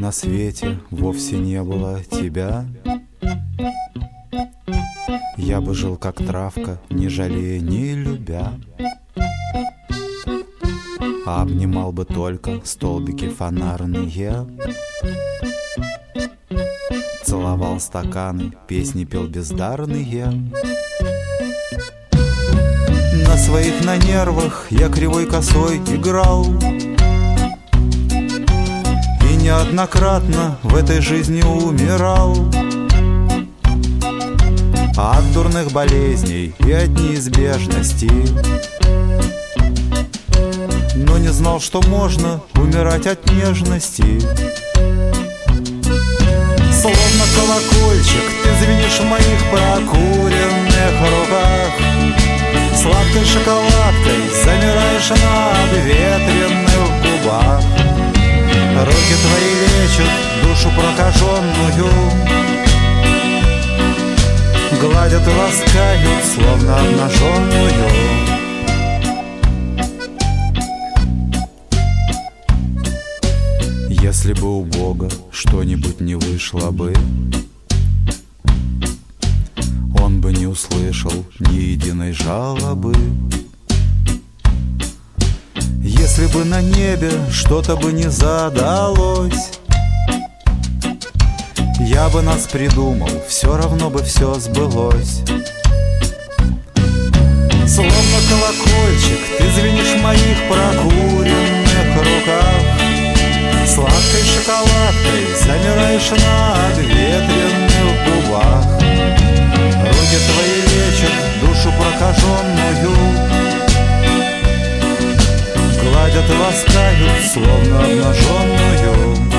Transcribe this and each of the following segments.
На свете вовсе не было тебя, Я бы жил как травка, не жалея, не любя. А обнимал бы только столбики фонарные, Целовал стаканы, песни пел бездарные. На своих на нервах я кривой косой играл неоднократно в этой жизни умирал. От дурных болезней и от неизбежности. Но не знал, что можно умирать от нежности. Словно колокольчик ты звенишь в моих прокуренных руках. Сладкой шоколадкой замираешь на обветренных губах Руки твои лечат душу прокаженную Гладят и ласкают, словно обнаженную Если бы у Бога что-нибудь не вышло бы, Он бы не услышал ни единой жалобы. Если бы на небе что-то бы не задалось, Я бы нас придумал, все равно бы все сбылось. Словно колокольчик, ты звенишь в моих прокуренных руках, Сладкой шоколадкой замираешь на обветренных губах. Руки твои лечат душу прокаженную Гладят ласкают, словно обнаженную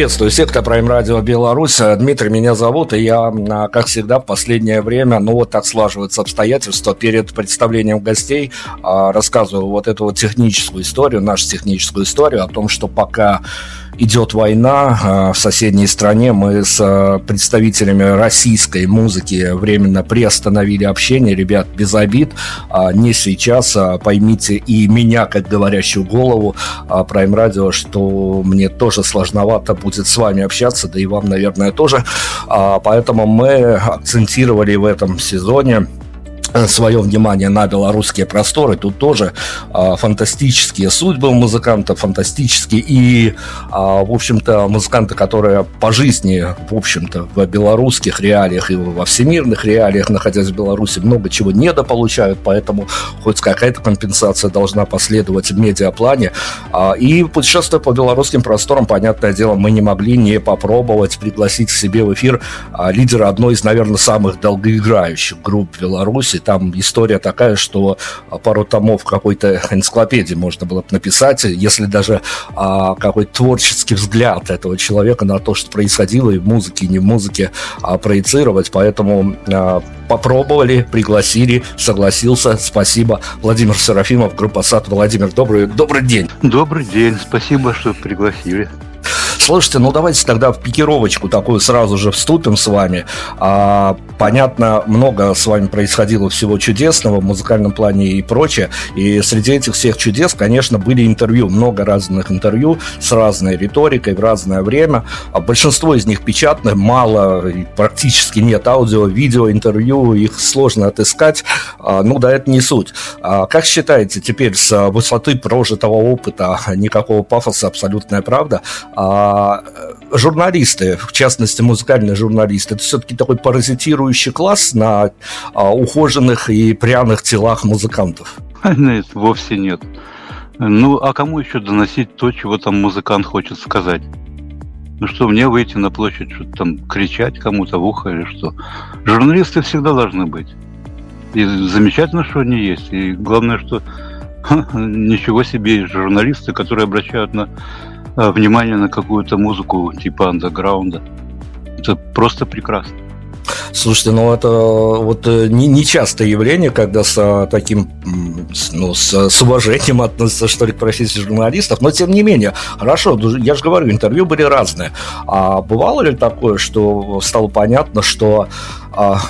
Приветствую всех, кто Prime Radio Беларусь. Дмитрий меня зовут, и я, а, как всегда, в последнее время, ну вот так слаживаются обстоятельства, перед представлением гостей а, рассказываю вот эту вот техническую историю, нашу техническую историю о том, что пока идет война а, в соседней стране. Мы с а, представителями российской музыки временно приостановили общение. Ребят, без обид. А, не сейчас. Поймите и меня, как говорящую голову Prime Radio, что мне тоже сложновато будет с вами общаться, да и вам, наверное, тоже. Поэтому мы акцентировали в этом сезоне свое внимание на белорусские просторы. Тут тоже а, фантастические судьбы у музыкантов, фантастические и, а, в общем-то, музыканты, которые по жизни, в общем-то, в белорусских реалиях и во всемирных реалиях, находясь в Беларуси, много чего недополучают, поэтому хоть какая-то компенсация должна последовать в медиаплане. А, и путешествуя по белорусским просторам, понятное дело, мы не могли не попробовать пригласить к себе в эфир а, лидера одной из, наверное, самых долгоиграющих групп Беларуси, там история такая, что а, пару томов какой-то энциклопедии можно было бы написать, если даже а, какой-то творческий взгляд этого человека на то, что происходило и в музыке, и не в музыке а, проецировать. Поэтому а, попробовали, пригласили, согласился. Спасибо. Владимир Серафимов, группа САД. Владимир, добрый, добрый день. Добрый день. Спасибо, что пригласили. Слушайте, ну давайте тогда в пикировочку такую сразу же вступим с вами. А, понятно, много с вами происходило всего чудесного в музыкальном плане и прочее. И среди этих всех чудес, конечно, были интервью, много разных интервью с разной риторикой в разное время. А большинство из них печатных, мало, практически нет аудио, видео, интервью, их сложно отыскать. А, ну да, это не суть. А, как считаете, теперь с высоты прожитого опыта, никакого пафоса, абсолютная правда, журналисты, в частности музыкальные журналисты, это все-таки такой паразитирующий класс на а, ухоженных и пряных телах музыкантов? Нет, вовсе нет. Ну, а кому еще доносить то, чего там музыкант хочет сказать? Ну что, мне выйти на площадь, что-то там кричать кому-то в ухо или что? Журналисты всегда должны быть. И замечательно, что они есть. И главное, что ничего себе журналисты, которые обращают на э, внимание на какую-то музыку типа андеграунда. Это просто прекрасно. Слушайте, ну это вот э, не, не явление, когда с таким, ну, с, с уважением относятся, что ли, к профессии журналистов, но тем не менее, хорошо, я же говорю, интервью были разные. А бывало ли такое, что стало понятно, что, а,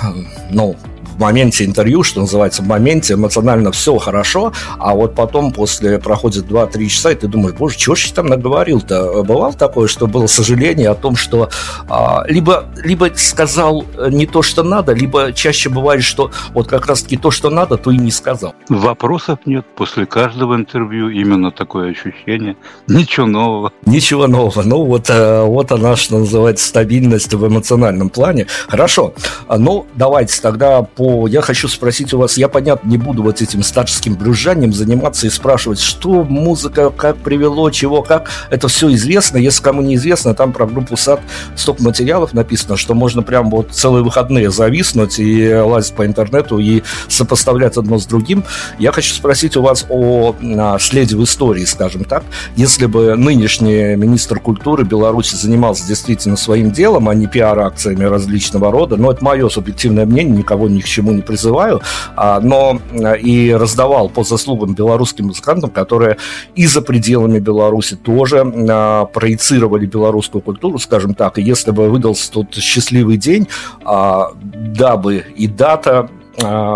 ну, моменте интервью, что называется, в моменте эмоционально все хорошо, а вот потом после проходит 2-3 часа, и ты думаешь, боже, чего же там наговорил-то? Бывало такое, что было сожаление о том, что а, либо, либо сказал не то, что надо, либо чаще бывает, что вот как раз-таки то, что надо, то и не сказал. Вопросов нет. После каждого интервью именно такое ощущение. Ничего нового. Ничего нового. Ну, вот, э, вот она, что называется, стабильность в эмоциональном плане. Хорошо. Ну, давайте тогда по я хочу спросить у вас, я, понятно, не буду вот этим старческим брюзжанием заниматься и спрашивать, что музыка, как привело, чего, как. Это все известно. Если кому не известно, там про группу САД столько материалов написано, что можно прям вот целые выходные зависнуть и лазить по интернету и сопоставлять одно с другим. Я хочу спросить у вас о, о следе в истории, скажем так. Если бы нынешний министр культуры Беларуси занимался действительно своим делом, а не пиар-акциями различного рода, но это мое субъективное мнение, никого ни к чему не призываю, а, но э, и раздавал по заслугам белорусским музыкантам, которые и за пределами Беларуси тоже а, проецировали белорусскую культуру, скажем так. И если бы выдался тот счастливый день, а, дабы и дата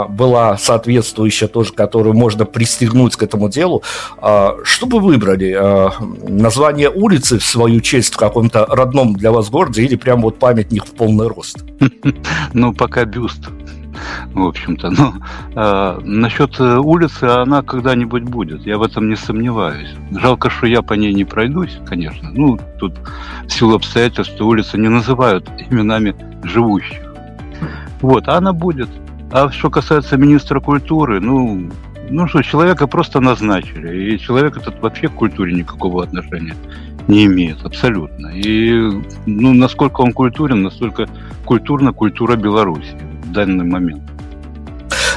была соответствующая тоже, которую можно пристегнуть к этому делу. Что бы выбрали? Название улицы в свою честь в каком-то родном для вас городе или прям вот памятник в полный рост? Ну, пока бюст в общем-то. Но э, насчет э, улицы она когда-нибудь будет, я в этом не сомневаюсь. Жалко, что я по ней не пройдусь, конечно. Ну, тут в силу обстоятельств улицы не называют именами живущих. Вот, а она будет. А что касается министра культуры, ну, ну что, человека просто назначили, и человек этот вообще к культуре никакого отношения не имеет, абсолютно. И ну, насколько он культурен, настолько культурна культура Беларуси данный момент.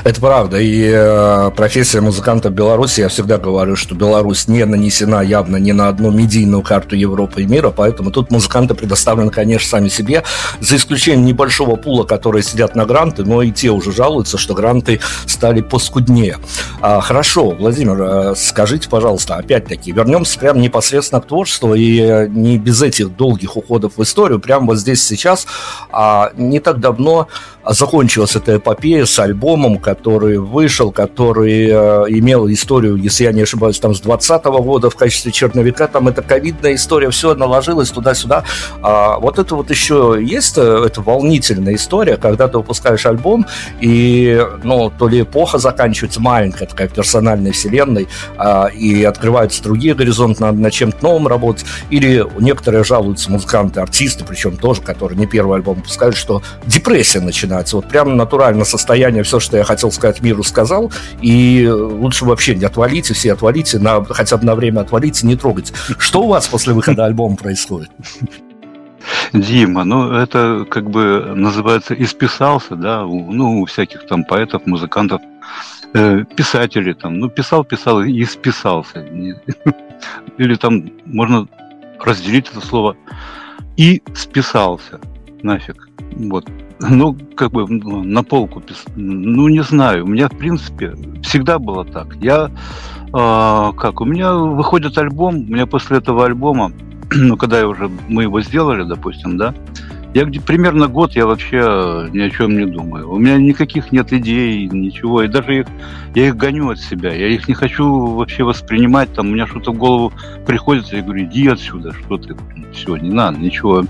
Это правда. И э, профессия музыканта Беларуси, я всегда говорю, что Беларусь не нанесена явно ни на одну медийную карту Европы и мира, поэтому тут музыканты предоставлены, конечно, сами себе, за исключением небольшого пула, которые сидят на гранты, но и те уже жалуются, что гранты стали поскуднее. А, хорошо, Владимир, э, скажите, пожалуйста, опять-таки, вернемся прямо непосредственно к творчеству и э, не без этих долгих уходов в историю, прямо вот здесь сейчас, а не так давно закончилась эта эпопея с альбомом, который вышел, который э, имел историю, если я не ошибаюсь, там с 20 -го года в качестве черновика, там это ковидная история, все наложилось туда-сюда. А вот это вот еще есть э, это волнительная история, когда ты выпускаешь альбом, и, ну, то ли эпоха заканчивается, маленькая такая персональной вселенной, а, и открываются другие горизонты, надо над чем-то новым работать, или некоторые жалуются, музыканты, артисты, причем тоже, которые не первый альбом выпускают, что депрессия начинается. Вот прям натурально состояние, все, что я хотел сказать миру, сказал. И лучше вообще не отвалите, все отвалите, на, хотя бы на время отвалите, не трогайте. Что у вас после выхода альбома происходит? Дима, ну это как бы называется исписался, да, ну у всяких там поэтов, музыкантов, э, писателей там, ну писал, писал и списался. Или там можно разделить это слово и списался нафиг. Вот. Ну, как бы ну, на полку. Ну, не знаю. У меня, в принципе, всегда было так. Я, э, как, у меня выходит альбом, у меня после этого альбома ну, когда я уже, мы его сделали, допустим, да, я где примерно год я вообще ни о чем не думаю. У меня никаких нет идей, ничего. И даже их, я их гоню от себя. Я их не хочу вообще воспринимать. Там у меня что-то в голову приходит, я говорю, иди отсюда, что ты, все, не надо, ничего.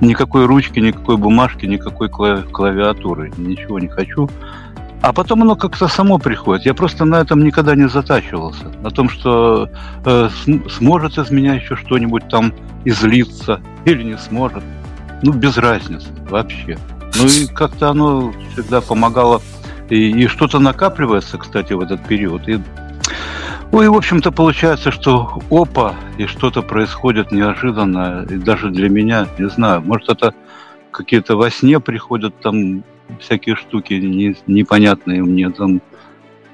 Никакой ручки, никакой бумажки, никакой клавиатуры, ничего не хочу. А потом оно как-то само приходит. Я просто на этом никогда не затачивался. На том, что э, сможет из меня еще что-нибудь там излиться или не сможет. Ну, без разницы вообще. Ну и как-то оно всегда помогало. И, и что-то накапливается, кстати, в этот период. И, ну и, в общем-то, получается, что опа, и что-то происходит неожиданно. И даже для меня, не знаю, может, это какие-то во сне приходят там всякие штуки не, непонятные мне там.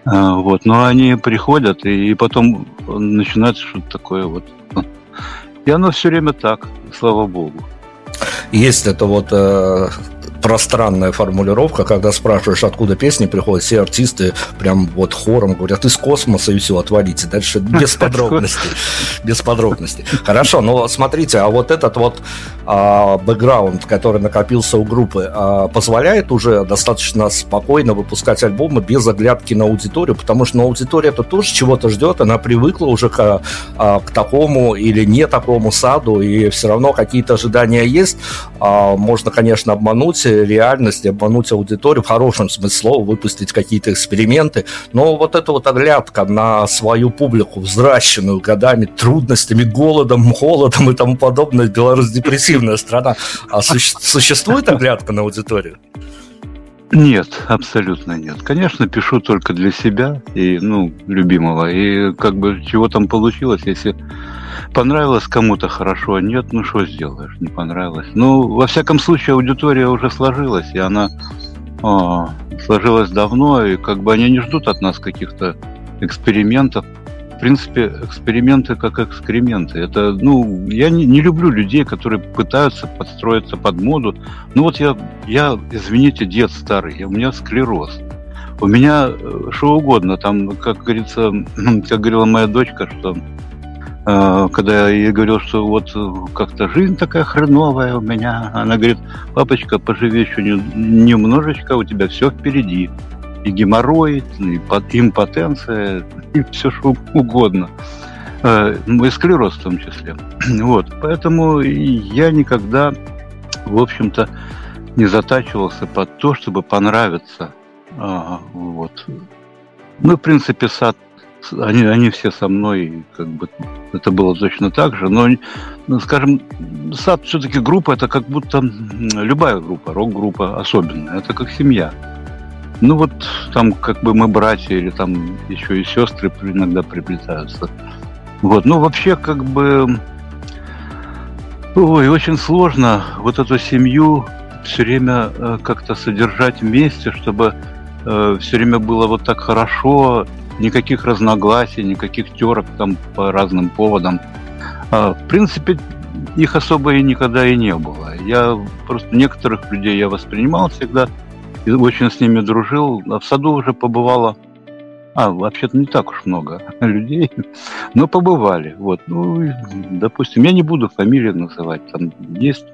А, вот, но они приходят, и, и потом начинается что-то такое вот. И оно все время так, слава богу. Есть это вот э, пространная формулировка, когда спрашиваешь, откуда песни приходят, все артисты прям вот хором говорят из космоса и все, отвалите. Дальше без подробностей. Без подробностей. Хорошо, но смотрите, а вот этот вот а, бэкграунд, который накопился у группы, а, позволяет уже достаточно спокойно выпускать альбомы без оглядки на аудиторию, потому что ну, аудитория это тоже чего-то ждет, она привыкла уже к, а, к такому или не такому саду, и все равно какие-то ожидания есть. А, можно, конечно, обмануть реальность, обмануть аудиторию в хорошем смысле слова, выпустить какие-то эксперименты, но вот эта вот оглядка на свою публику, взращенную годами трудностями, голодом, холодом и тому подобное, Беларусь депрессивная страна, а суще- существует оглядка на аудиторию? Нет, абсолютно нет. Конечно, пишу только для себя и, ну, любимого. И как бы чего там получилось, если понравилось кому-то хорошо, а нет, ну что сделаешь, не понравилось. Ну, во всяком случае, аудитория уже сложилась, и она о, сложилась давно, и как бы они не ждут от нас каких-то экспериментов. В принципе, эксперименты как экскременты. Это, ну, я не, не люблю людей, которые пытаются подстроиться под моду. Ну вот я, я, извините, дед старый, у меня склероз. У меня э, что угодно, там, как говорится, как говорила моя дочка, что когда я ей говорил, что вот как-то жизнь такая хреновая у меня, она говорит, папочка, поживи еще немножечко, у тебя все впереди и геморрой, и импотенция, и все что угодно. Э, и склероз в том числе. Вот. Поэтому я никогда, в общем-то, не затачивался под то, чтобы понравиться. Вот. Ну, в принципе, сад, они, они все со мной, как бы, это было точно так же, но, ну, скажем, сад все-таки группа, это как будто любая группа, рок-группа особенная, это как семья. Ну вот там как бы мы братья или там еще и сестры иногда приплетаются. Вот, ну вообще как бы, ой, очень сложно вот эту семью все время э, как-то содержать вместе, чтобы э, все время было вот так хорошо, никаких разногласий, никаких терок там по разным поводам. А, в принципе, их особо и никогда и не было. Я просто некоторых людей я воспринимал всегда и очень с ними дружил. А в саду уже побывало, а, вообще-то не так уж много людей, но побывали. Вот, ну, допустим, я не буду фамилии называть. Там есть,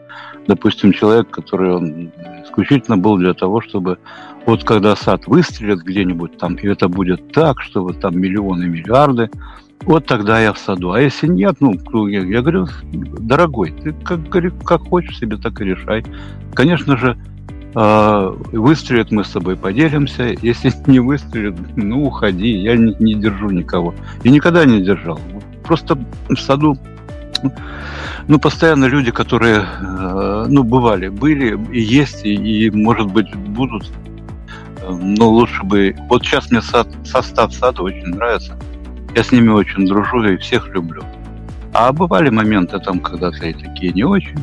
допустим, человек, который он исключительно был для того, чтобы вот когда сад выстрелит где-нибудь там, и это будет так, что вот там миллионы, миллиарды, вот тогда я в саду. А если нет, ну, я, я говорю, дорогой, ты как, как хочешь себе, так и решай. Конечно же, а, выстрелит, мы с тобой поделимся. Если не выстрелит, ну, уходи. Я не, не держу никого. И никогда не держал. Просто в саду ну, постоянно люди, которые, э, ну, бывали, были и есть, и, и может быть, будут. Но лучше бы... Вот сейчас мне сад, состав сада очень нравится. Я с ними очень дружу и всех люблю. А бывали моменты там когда-то и такие не очень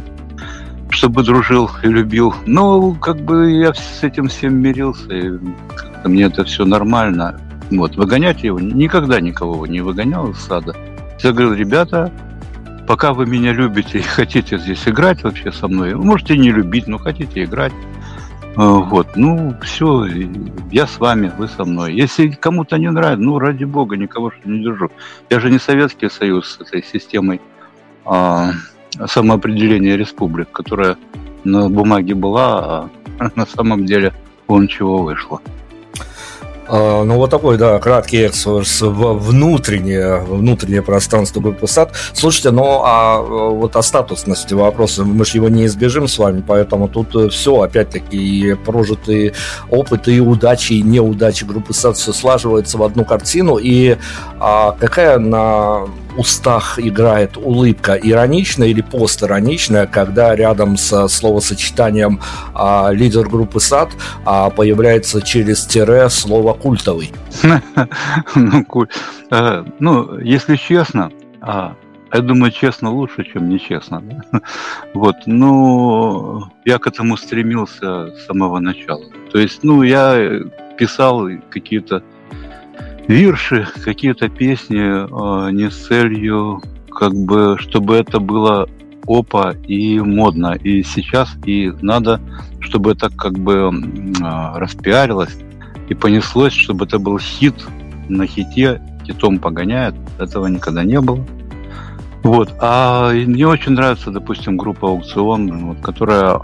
чтобы дружил и любил. Но как бы я с этим всем мирился, и мне это все нормально. Вот, выгонять его, никогда никого не выгонял из сада. Я говорил, ребята, пока вы меня любите и хотите здесь играть вообще со мной, вы можете не любить, но хотите играть. А, вот, ну, все, я с вами, вы со мной. Если кому-то не нравится, ну, ради бога, никого же не держу. Я же не Советский Союз с этой системой а, самоопределения республик, которая на бумаге была, а на самом деле вон чего вышло. А, ну, вот такой, да, краткий экскурс в внутреннее, внутреннее пространство группы САД. Слушайте, ну, а вот о статусности вопроса, мы же его не избежим с вами, поэтому тут э, все, опять-таки, и прожитые опыты, и удачи, и неудачи группы САД все слаживается в одну картину. И а, какая на устах играет улыбка ироничная или постироничная, когда рядом со словосочетанием а, лидер группы САД а, появляется через тире слово культовый. Ну, э, ну, если честно, а, я думаю, честно лучше, чем нечестно. Вот, ну, я к этому стремился с самого начала. То есть, ну, я писал какие-то вирши, какие-то песни э, не с целью, как бы, чтобы это было опа и модно. И сейчас, и надо, чтобы это как бы э, распиарилось и понеслось, чтобы это был хит на хите, хитом погоняет. Этого никогда не было. Вот. А мне очень нравится, допустим, группа Аукцион, вот, которая...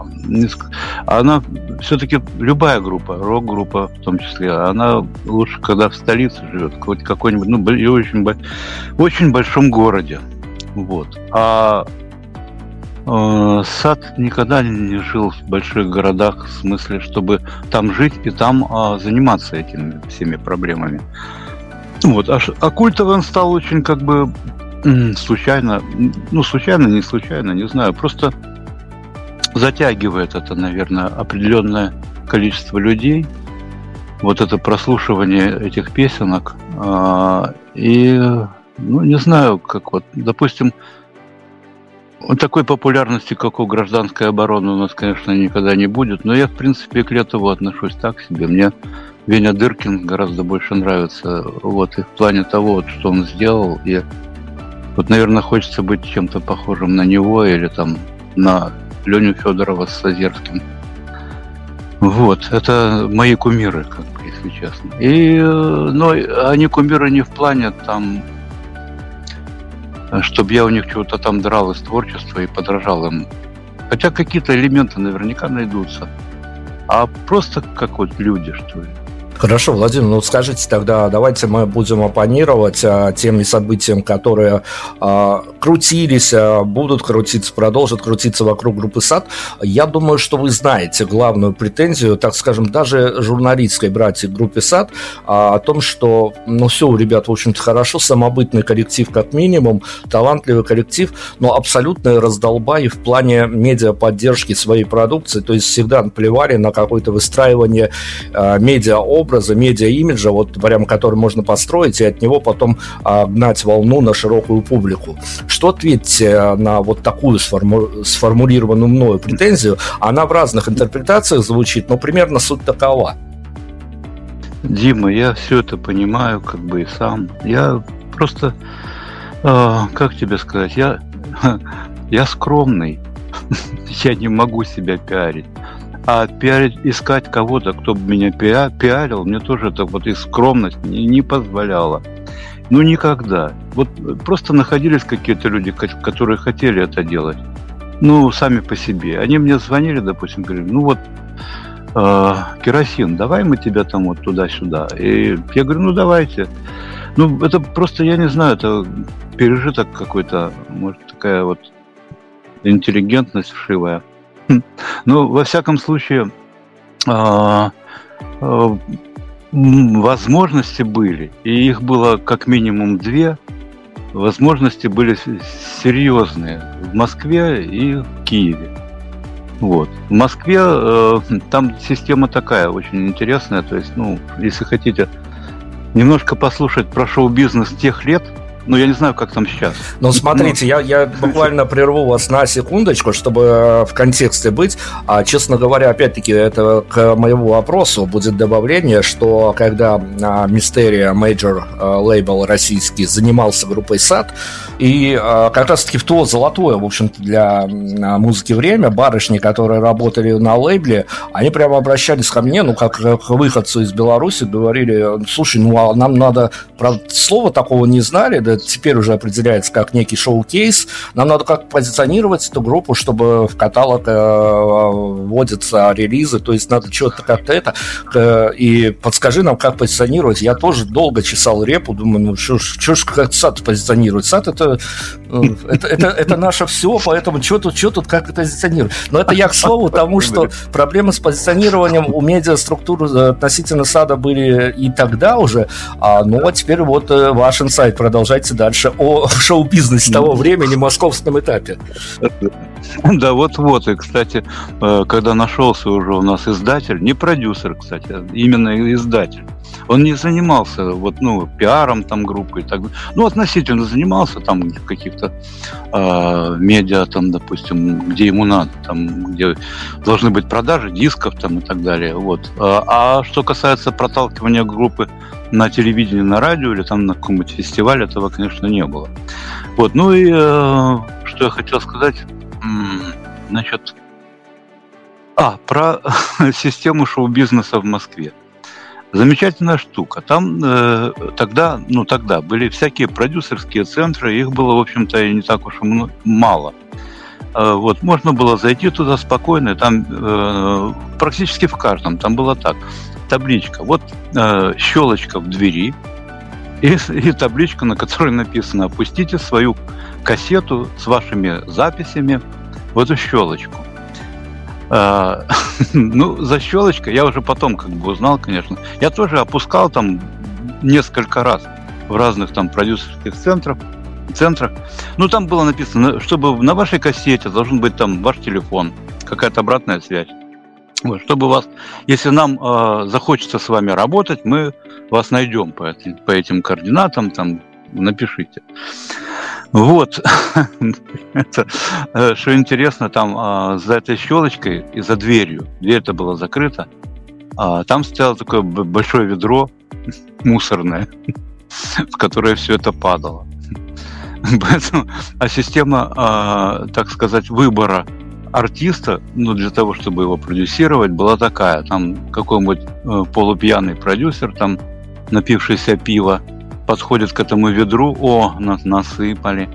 Она все-таки любая группа, рок-группа в том числе, она лучше, когда в столице живет, хоть какой-нибудь, ну, очень, очень большом городе. Вот. А э, сад никогда не жил в больших городах, в смысле, чтобы там жить и там э, заниматься этими всеми проблемами. Вот. А, а культовый он стал очень как бы случайно, ну, случайно, не случайно, не знаю, просто затягивает это, наверное, определенное количество людей, вот это прослушивание этих песенок, а, и, ну, не знаю, как вот, допустим, такой популярности, как у гражданской обороны, у нас, конечно, никогда не будет, но я, в принципе, к Летову отношусь так себе. Мне Веня Дыркин гораздо больше нравится, вот, и в плане того, вот, что он сделал, и вот, наверное, хочется быть чем-то похожим на него или там на Леню Федорова с Сазерским. Вот, это мои кумиры, как бы, если честно. И, но они кумиры не в плане там, чтобы я у них чего-то там драл из творчества и подражал им. Хотя какие-то элементы наверняка найдутся. А просто как вот люди, что ли. Хорошо, Владимир, ну скажите тогда, давайте мы будем оппонировать а, тем событиям, которые а, крутились, а, будут крутиться, продолжат крутиться вокруг группы САД. Я думаю, что вы знаете главную претензию, так скажем, даже журналистской братья группе САД а, о том, что, ну все ребят, в общем-то, хорошо, самобытный коллектив как минимум, талантливый коллектив, но абсолютно раздолбай в плане медиа-поддержки своей продукции, то есть всегда плевали на какое-то выстраивание а, медиа-образа, образа, медиа-имиджа, вот прям который можно построить и от него потом а, гнать волну на широкую публику. Что ответите э, на вот такую сформу... сформулированную мною претензию? Она в разных интерпретациях звучит, но примерно суть такова. Дима, я все это понимаю, как бы и сам. Я просто, э, как тебе сказать, я, я скромный. я не могу себя пиарить. А пиарить, искать кого-то, кто бы меня пиа, пиарил, мне тоже это вот и скромность не, не позволяла. Ну, никогда. Вот просто находились какие-то люди, которые хотели это делать. Ну, сами по себе. Они мне звонили, допустим, говорили, ну вот, э, керосин, давай мы тебя там вот туда-сюда. И я говорю, ну давайте. Ну, это просто, я не знаю, это пережиток какой-то, может, такая вот интеллигентность вшивая. Ну, во всяком случае, а, а, возможности были, и их было как минимум две. Возможности были серьезные в Москве и в Киеве. Вот. В Москве э, там система такая очень интересная. То есть, ну, если хотите немножко послушать про шоу-бизнес тех лет, ну, я не знаю, как там сейчас. Ну, смотрите, я, я буквально прерву вас на секундочку, чтобы э, в контексте быть. А, честно говоря, опять-таки, это к моему вопросу будет добавление, что когда а, Мистерия, major label российский, занимался группой САД, и а, как раз-таки в то золотое, в общем-то, для музыки время, барышни, которые работали на лейбле, они прямо обращались ко мне, ну, как к выходцу из Беларуси, говорили, слушай, ну, а нам надо, правда, слова такого не знали, это теперь уже определяется как некий showcase, нам надо как позиционировать эту группу, чтобы в каталог э, вводятся релизы, то есть надо что-то как-то это, э, и подскажи нам, как позиционировать. Я тоже долго чесал репу, думаю, ну что ж как сад позиционировать? Сад это, э, это, это, это наше все, поэтому что тут, что тут, как это позиционировать? Но это я к слову тому, что проблемы с позиционированием у медиаструктуры относительно сада были и тогда уже, а, ну а теперь вот ваш инсайт, продолжайте дальше о шоу-бизнесе того времени, московском этапе. Да, вот-вот. И, кстати, э, когда нашелся уже у нас издатель, не продюсер, кстати, а именно издатель, он не занимался вот, ну, пиаром там группы и так Ну, относительно занимался там каких-то э, медиа, там, допустим, где ему надо, там, где должны быть продажи дисков там и так далее. Вот. А, а что касается проталкивания группы на телевидении, на радио или там на каком-нибудь фестивале, этого, конечно, не было. Вот. Ну и э, что я хотел сказать, значит, а, про систему шоу-бизнеса в Москве. Замечательная штука. Там э, тогда, ну тогда были всякие продюсерские центры, их было, в общем-то, не так уж и мало. Э, вот, можно было зайти туда спокойно, там э, практически в каждом, там было так. Табличка, вот э, щелочка в двери, и, и табличка, на которой написано «Опустите свою кассету с вашими записями в эту щелочку». А, ну, за щелочкой я уже потом как бы узнал, конечно. Я тоже опускал там несколько раз в разных там продюсерских центрах, центрах. Ну, там было написано, чтобы на вашей кассете должен быть там ваш телефон, какая-то обратная связь. Вот, чтобы вас, если нам э, захочется с вами работать, мы вас найдем по этим, по этим координатам, там напишите. Вот. это, э, что интересно, там а, за этой щелочкой и за дверью, дверь-то была закрыта, а, там стояло такое большое ведро мусорное, в которое все это падало. А система, а, так сказать, выбора артиста, ну, для того, чтобы его продюсировать, была такая. Там какой-нибудь э, полупьяный продюсер, там, напившийся пива, подходит к этому ведру, о, нас насыпали.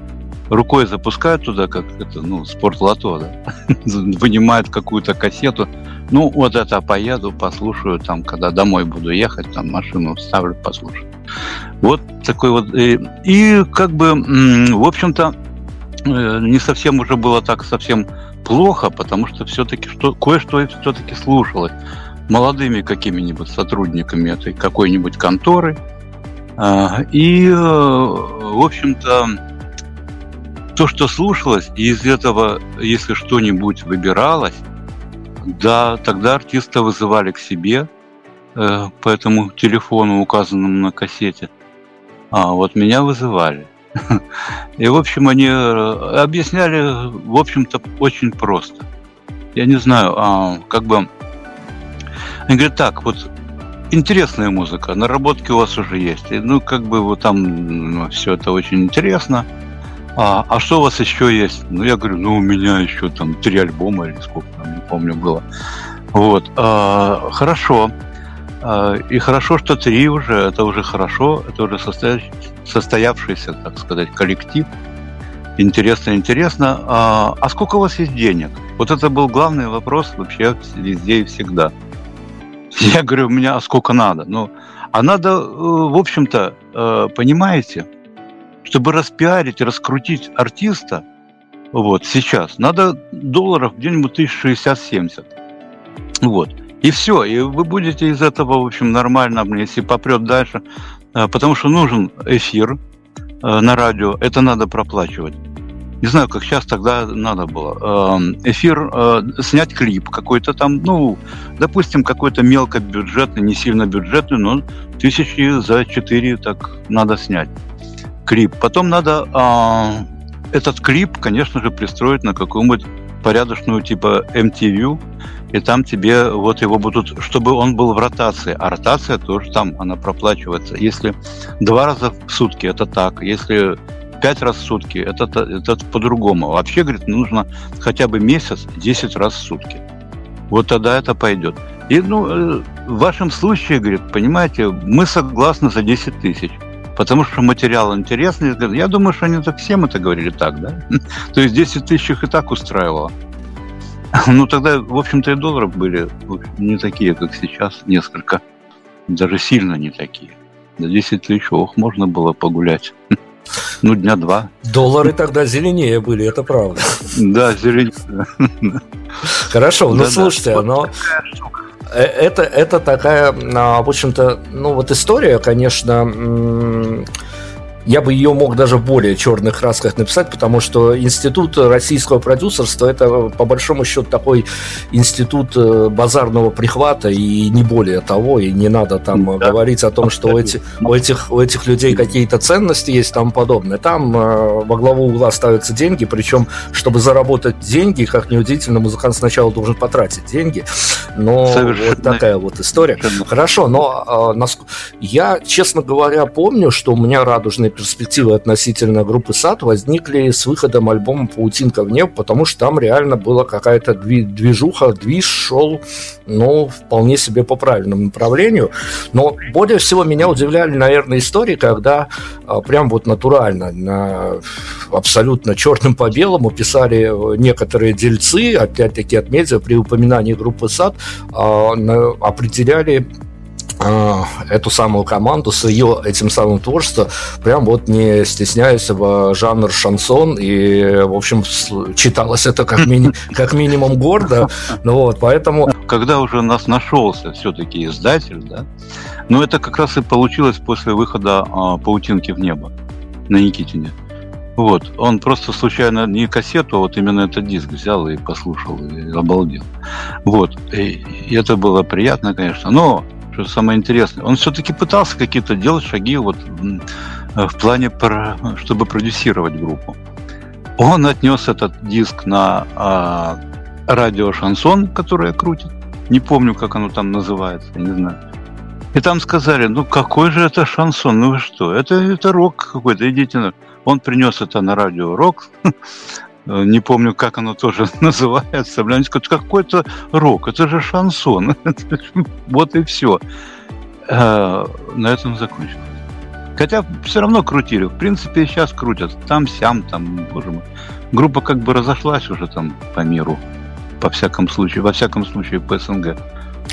Рукой запускает туда, как это, ну, спортлото, да? вынимает какую-то кассету. Ну, вот это поеду, послушаю, там, когда домой буду ехать, там, машину ставлю, послушаю. Вот такой вот. И, и как бы, в общем-то, э, не совсем уже было так совсем плохо, потому что все-таки что, кое-что все-таки слушалось молодыми какими-нибудь сотрудниками этой какой-нибудь конторы – а, и, э, в общем-то, то, что слушалось, и из этого, если что-нибудь выбиралось, да, тогда артиста вызывали к себе э, по этому телефону, указанному на кассете. А вот меня вызывали. И, в общем, они э, объясняли, в общем-то, очень просто. Я не знаю, а, как бы... Они говорят, так, вот интересная музыка, наработки у вас уже есть. И, ну, как бы вот там ну, все это очень интересно. А, а что у вас еще есть? Ну, я говорю, ну, у меня еще там три альбома или сколько там, не помню, было. Вот. А, хорошо. А, и хорошо, что три уже, это уже хорошо, это уже состоявшийся, так сказать, коллектив. Интересно, интересно. А, а сколько у вас есть денег? Вот это был главный вопрос вообще везде и всегда. Я говорю, у меня сколько надо. Ну, а надо, э, в общем-то, э, понимаете, чтобы распиарить, раскрутить артиста, вот, сейчас, надо долларов где-нибудь 1060-70. Вот. И все, и вы будете из этого, в общем, нормально, если попрет дальше, э, потому что нужен эфир на радио, это надо проплачивать. Не знаю, как сейчас тогда надо было, эм, эфир, э, снять клип какой-то там, ну, допустим, какой-то мелкобюджетный, не сильно бюджетный, но тысячи за четыре так надо снять клип. Потом надо э, этот клип, конечно же, пристроить на какую-нибудь порядочную типа MTV, и там тебе вот его будут, чтобы он был в ротации, а ротация тоже там, она проплачивается. Если два раза в сутки, это так, если пять раз в сутки, это, это по-другому. Вообще, говорит, нужно хотя бы месяц 10 раз в сутки. Вот тогда это пойдет. И ну, э, в вашем случае, говорит, понимаете, мы согласны за 10 тысяч. потому что материал интересный. Я думаю, что они так всем это говорили так, да? То есть 10 тысяч их и так устраивало. Ну, тогда, в общем-то, и долларов были не такие, как сейчас, несколько. Даже сильно не такие. За 10 тысяч, ох, можно было погулять. Ну, дня два. Доллары тогда зеленее были, это правда. Да, зеленее. Хорошо, ну слушайте, но э, это, это такая, а, в общем-то, ну вот история, конечно, я бы ее мог даже в более черных красках написать, потому что институт российского продюсерства это по большому счету такой институт э, базарного прихвата и не более того, и не надо там да. говорить о том, что у, эти, у, этих, у этих людей какие-то ценности есть и тому подобное. Там э, во главу угла ставятся деньги, причем, чтобы заработать деньги, как неудивительно, музыкант сначала должен потратить деньги. Но Совершенно. вот такая вот история. Совершенно. Хорошо, но э, я, честно говоря, помню, что у меня радужный перспективы относительно группы САД возникли с выходом альбома «Паутинка в небо», потому что там реально была какая-то движуха, движ шел, ну, вполне себе по правильному направлению. Но более всего меня удивляли, наверное, истории, когда а, прям вот натурально, на, абсолютно черным по белому писали некоторые дельцы, опять-таки от медиа, при упоминании группы САД, а, определяли эту самую команду с ее этим самым творчеством, прям вот не стесняясь в жанр шансон, и, в общем, читалось это как, мини, как минимум гордо, ну вот, поэтому... Когда уже у нас нашелся все-таки издатель, да, ну это как раз и получилось после выхода а, «Паутинки в небо» на Никитине. Вот, он просто случайно не кассету, а вот именно этот диск взял и послушал, и обалдел. Вот, и это было приятно, конечно, но что самое интересное. Он все-таки пытался какие-то делать шаги вот в плане, чтобы продюсировать группу. Он отнес этот диск на а, радио Шансон, которое крутит. Не помню, как оно там называется, не знаю. И там сказали, ну какой же это шансон, ну вы что, это, это рок какой-то, идите на... Он принес это на радио рок, Э, не помню, как оно тоже называется, блин, какой-то рок, это же шансон. вот и все. Э, на этом закончилось. Хотя все равно крутили. В принципе, сейчас крутят. Там, сям, там, боже мой. Группа как бы разошлась уже там по миру. По всяком случаю, во всяком случае, по СНГ.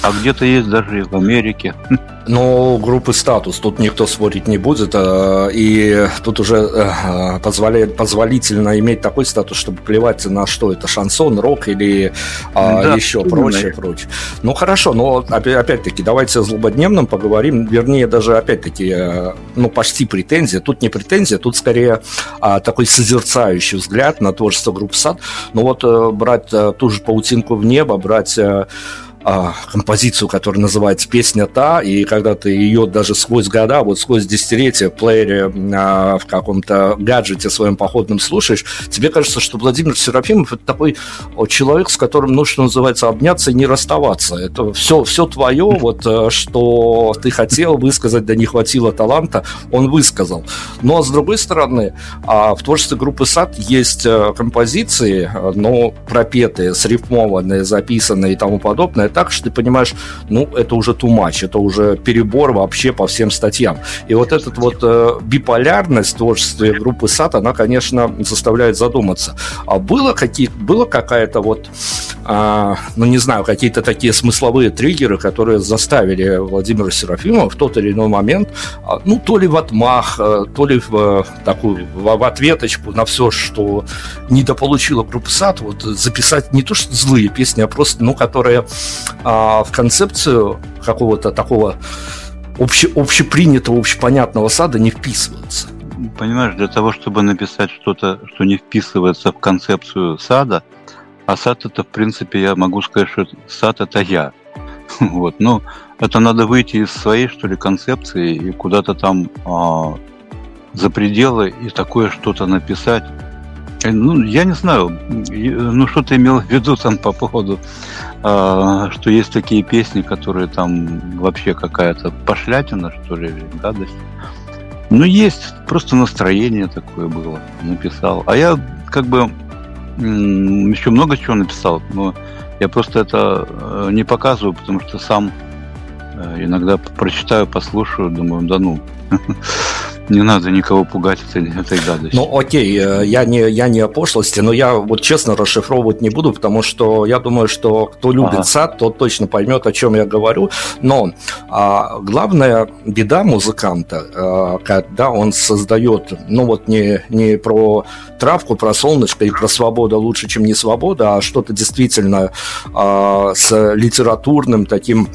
А где-то есть даже и в Америке. Ну, группы статус, тут никто спорить не будет, а, и тут уже э, позволяет, позволительно иметь такой статус, чтобы плевать на что это, шансон, рок или а, да, еще прочее, прочее. Ну, хорошо, но опять-таки давайте о злободневном поговорим, вернее, даже опять-таки, э, ну, почти претензия, тут не претензия, тут скорее а, такой созерцающий взгляд на творчество группы САД, ну вот э, брать ту же «Паутинку в небо», брать а, композицию, которая называется «Песня та», и когда ты ее даже сквозь года, вот сквозь десятилетия в плеере а, в каком-то гаджете своем походном слушаешь, тебе кажется, что Владимир Серафимов – это такой человек, с которым, ну, что называется, обняться и не расставаться. Это все, все твое, вот, э, что ты хотел высказать, да не хватило таланта, он высказал. Но, ну, а с другой стороны, а, в творчестве группы «Сад» есть э, композиции, э, но пропетые, срифмованные, записанные и тому подобное, так, что ты понимаешь, ну, это уже too much, это уже перебор вообще по всем статьям. И вот эта вот э, биполярность творчества группы САТ, она, конечно, заставляет задуматься. А было, какие, было какая-то вот, э, ну, не знаю, какие-то такие смысловые триггеры, которые заставили Владимира Серафимова в тот или иной момент, э, ну, то ли в отмах, э, то ли в такую, в, в ответочку на все, что недополучила группа САТ, вот записать не то, что злые песни, а просто, ну, которые а, в концепцию какого-то такого обще, общепринятого, общепонятного сада не вписываются. Понимаешь, для того, чтобы написать что-то, что не вписывается в концепцию сада, а сад это, в принципе, я могу сказать, что сад это я. Вот, ну, это надо выйти из своей, что ли, концепции и куда-то там а, за пределы и такое что-то написать. Э, ну, я не знаю, ну что ты имел в виду там по поводу, э, что есть такие песни, которые там вообще какая-то пошлятина, что ли, гадость. Ну, есть, просто настроение такое было, написал. А я как бы еще много чего написал, но я просто это э, не показываю, потому что сам э, иногда прочитаю, послушаю, думаю, да ну. не надо никого пугать этой, этой гадостью. Ну, окей, э, я не, я не о пошлости, но я вот честно расшифровывать не буду, потому что я думаю, что кто любит ага. сад, тот точно поймет, о чем я говорю. Но а, главная беда музыканта, а, когда он создает, ну вот не, не про травку, про солнышко и про свободу лучше, чем не свобода, а что-то действительно а, с литературным таким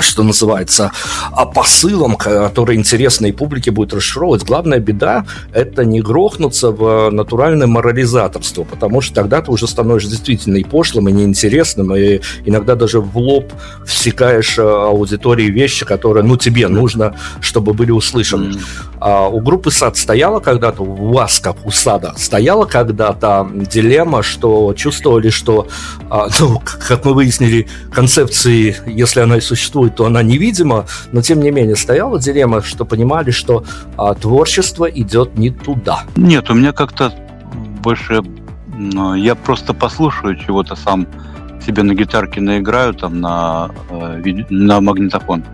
что называется, а посылом, который интересной публике будет расшифровывать. Главная беда – это не грохнуться в натуральное морализаторство, потому что тогда ты уже становишься действительно и пошлым, и неинтересным, и иногда даже в лоб всекаешь а, аудитории вещи, которые, ну, тебе нужно, чтобы были услышаны. Mm. А у группы «Сад» стояла когда-то, у вас, как у «Сада», стояла когда-то дилемма, что чувствовали, что, ну, как мы выяснили, концепции, если она и существует, существует, то она невидима, но тем не менее стояла дилемма, что понимали, что а, творчество идет не туда. Нет, у меня как-то больше... Я просто послушаю чего-то сам себе на гитарке наиграю, там на, э, на магнитофон.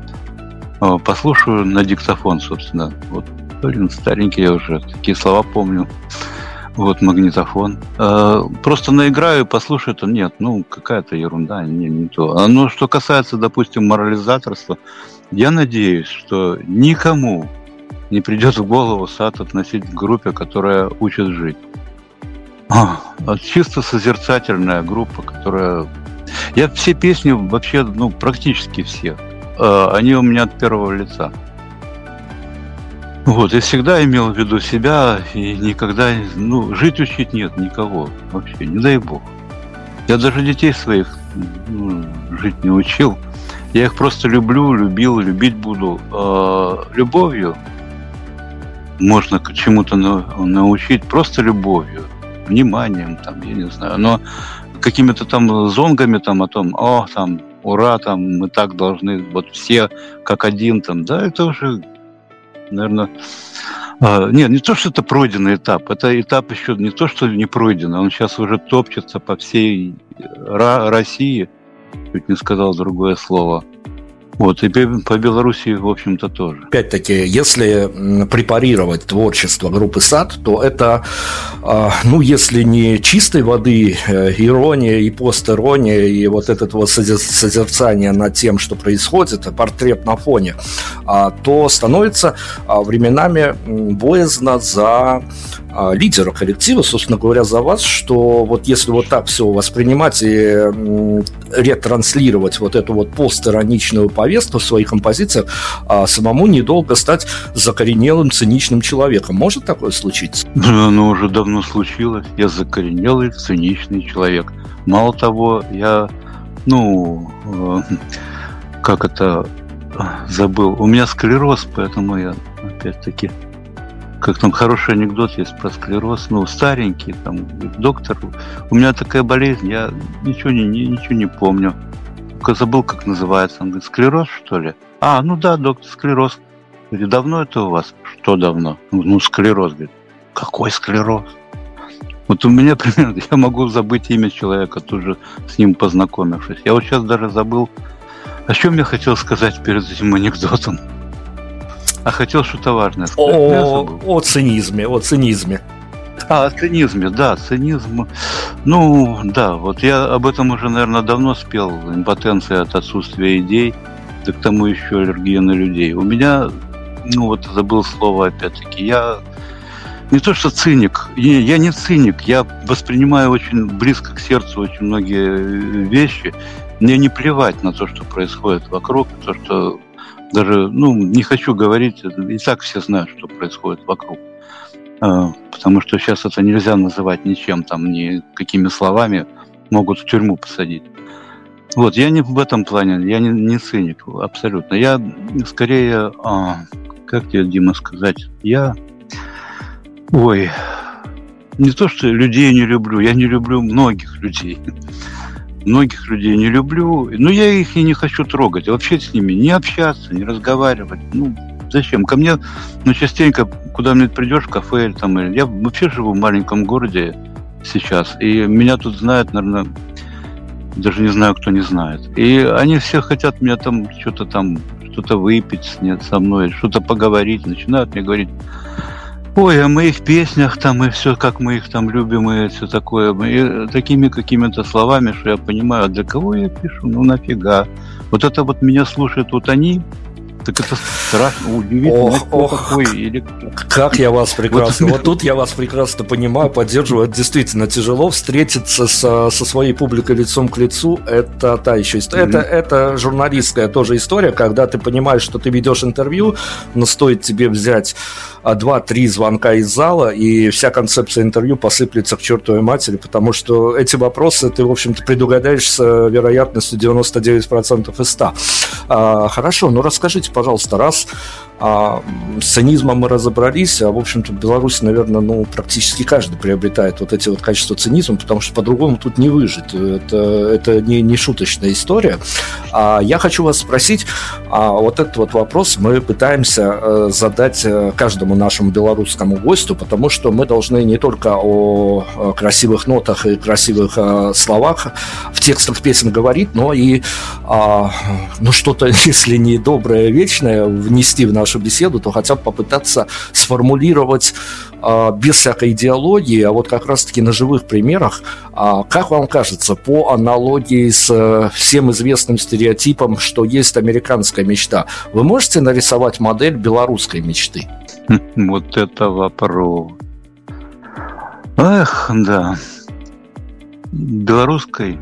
Э, послушаю на диктофон, собственно. Вот, блин, старенький я уже, такие слова помню. Вот магнитофон. Э, просто наиграю, послушаю, то нет, ну какая-то ерунда, не, не то. А ну что касается, допустим, морализаторства, я надеюсь, что никому не придет в голову сад относить к группе, которая учит жить. А, чисто созерцательная группа, которая... Я все песни вообще, ну, практически все, э, они у меня от первого лица. Вот, я всегда имел в виду себя и никогда, ну, жить учить нет никого вообще, не дай бог. Я даже детей своих ну, жить не учил. Я их просто люблю, любил, любить буду. А любовью можно к чему-то научить, просто любовью, вниманием, там, я не знаю, но какими-то там зонгами там о том, о, там, ура, там, мы так должны, вот все как один там, да, это уже наверное, а, нет, не то, что это пройденный этап, это этап еще не то, что не пройден, он сейчас уже топчется по всей России, чуть не сказал другое слово. Вот, и по Беларуси, в общем-то, тоже. Опять-таки, если препарировать творчество группы САД, то это, а, ну, если не чистой воды э, ирония и постерония, и вот это вот созерцание над тем, что происходит, портрет на фоне, а, то становится а, временами боязно за лидера коллектива, собственно говоря, за вас, что вот если вот так все воспринимать и ретранслировать вот эту вот постироничную повестку в своих композициях, а самому недолго стать закоренелым, циничным человеком. Может такое случиться? Ну, уже давно случилось. Я закоренелый, циничный человек. Мало того, я, ну, э, как это, забыл. У меня склероз, поэтому я, опять-таки, как там хороший анекдот есть про склероз, ну, старенький, там, доктор, у меня такая болезнь, я ничего не, ничего не помню только забыл, как называется. Он говорит, склероз, что ли? А, ну да, доктор, склероз. Говорит, давно это у вас? Что давно? Ну, склероз. Говорит, какой склероз? Вот у меня примерно, я могу забыть имя человека, тут же с ним познакомившись. Я вот сейчас даже забыл, о чем я хотел сказать перед этим анекдотом. А хотел что-то важное сказать. О, о цинизме, о цинизме. А, о цинизме, да, цинизм. Ну, да, вот я об этом уже, наверное, давно спел. Импотенция от отсутствия идей, да к тому еще аллергия на людей. У меня, ну вот забыл слово опять-таки, я не то что циник, я не циник, я воспринимаю очень близко к сердцу очень многие вещи. Мне не плевать на то, что происходит вокруг, то, что даже, ну, не хочу говорить, и так все знают, что происходит вокруг. А, потому что сейчас это нельзя называть ничем, там, ни какими словами могут в тюрьму посадить. Вот, я не в этом плане, я не, не циник, абсолютно. Я скорее, а, как тебе, Дима, сказать, я, ой, не то, что людей не люблю, я не люблю многих людей. Многих людей не люблю, но я их и не хочу трогать, вообще с ними не общаться, не разговаривать. Ну, зачем? Ко мне, ну, частенько, куда мне придешь, в кафе или там, или... я вообще живу в маленьком городе сейчас, и меня тут знают, наверное, даже не знаю, кто не знает. И они все хотят меня там что-то там, что-то выпить со мной, что-то поговорить, начинают мне говорить, ой, о моих песнях там и все, как мы их там любим и все такое. И такими какими-то словами, что я понимаю, а для кого я пишу, ну нафига. Вот это вот меня слушают вот они, так это страшно, удивительно. Ох, ох, такой, или... как я вас прекрасно. Вот тут я вас прекрасно понимаю, поддерживаю. Это действительно тяжело встретиться со, со своей публикой лицом к лицу. Это та еще история. Mm-hmm. Это, это журналистская тоже история, когда ты понимаешь, что ты ведешь интервью, но стоит тебе взять а, два-три звонка из зала, и вся концепция интервью посыплется к чертовой матери, потому что эти вопросы ты, в общем-то, предугадаешь с вероятностью 99% из 100. А, хорошо, ну расскажите, пожалуйста, раз а с цинизмом мы разобрались, а, в общем-то, в Беларуси, наверное, ну, практически каждый приобретает вот эти вот качества цинизма, потому что по-другому тут не выжить. Это, это не, не шуточная история. А я хочу вас спросить, а вот этот вот вопрос мы пытаемся э, задать э, каждому нашему белорусскому гостю, потому что мы должны не только о красивых нотах и красивых э, словах в текстах песен говорить, но и а, ну, что-то, если не доброе, вечное, внести в наш нашу беседу, то хотя бы попытаться сформулировать э, без всякой идеологии, а вот как раз-таки на живых примерах, э, как вам кажется, по аналогии с э, всем известным стереотипом, что есть американская мечта, вы можете нарисовать модель белорусской мечты? Вот это вопрос. Эх, да. Белорусской.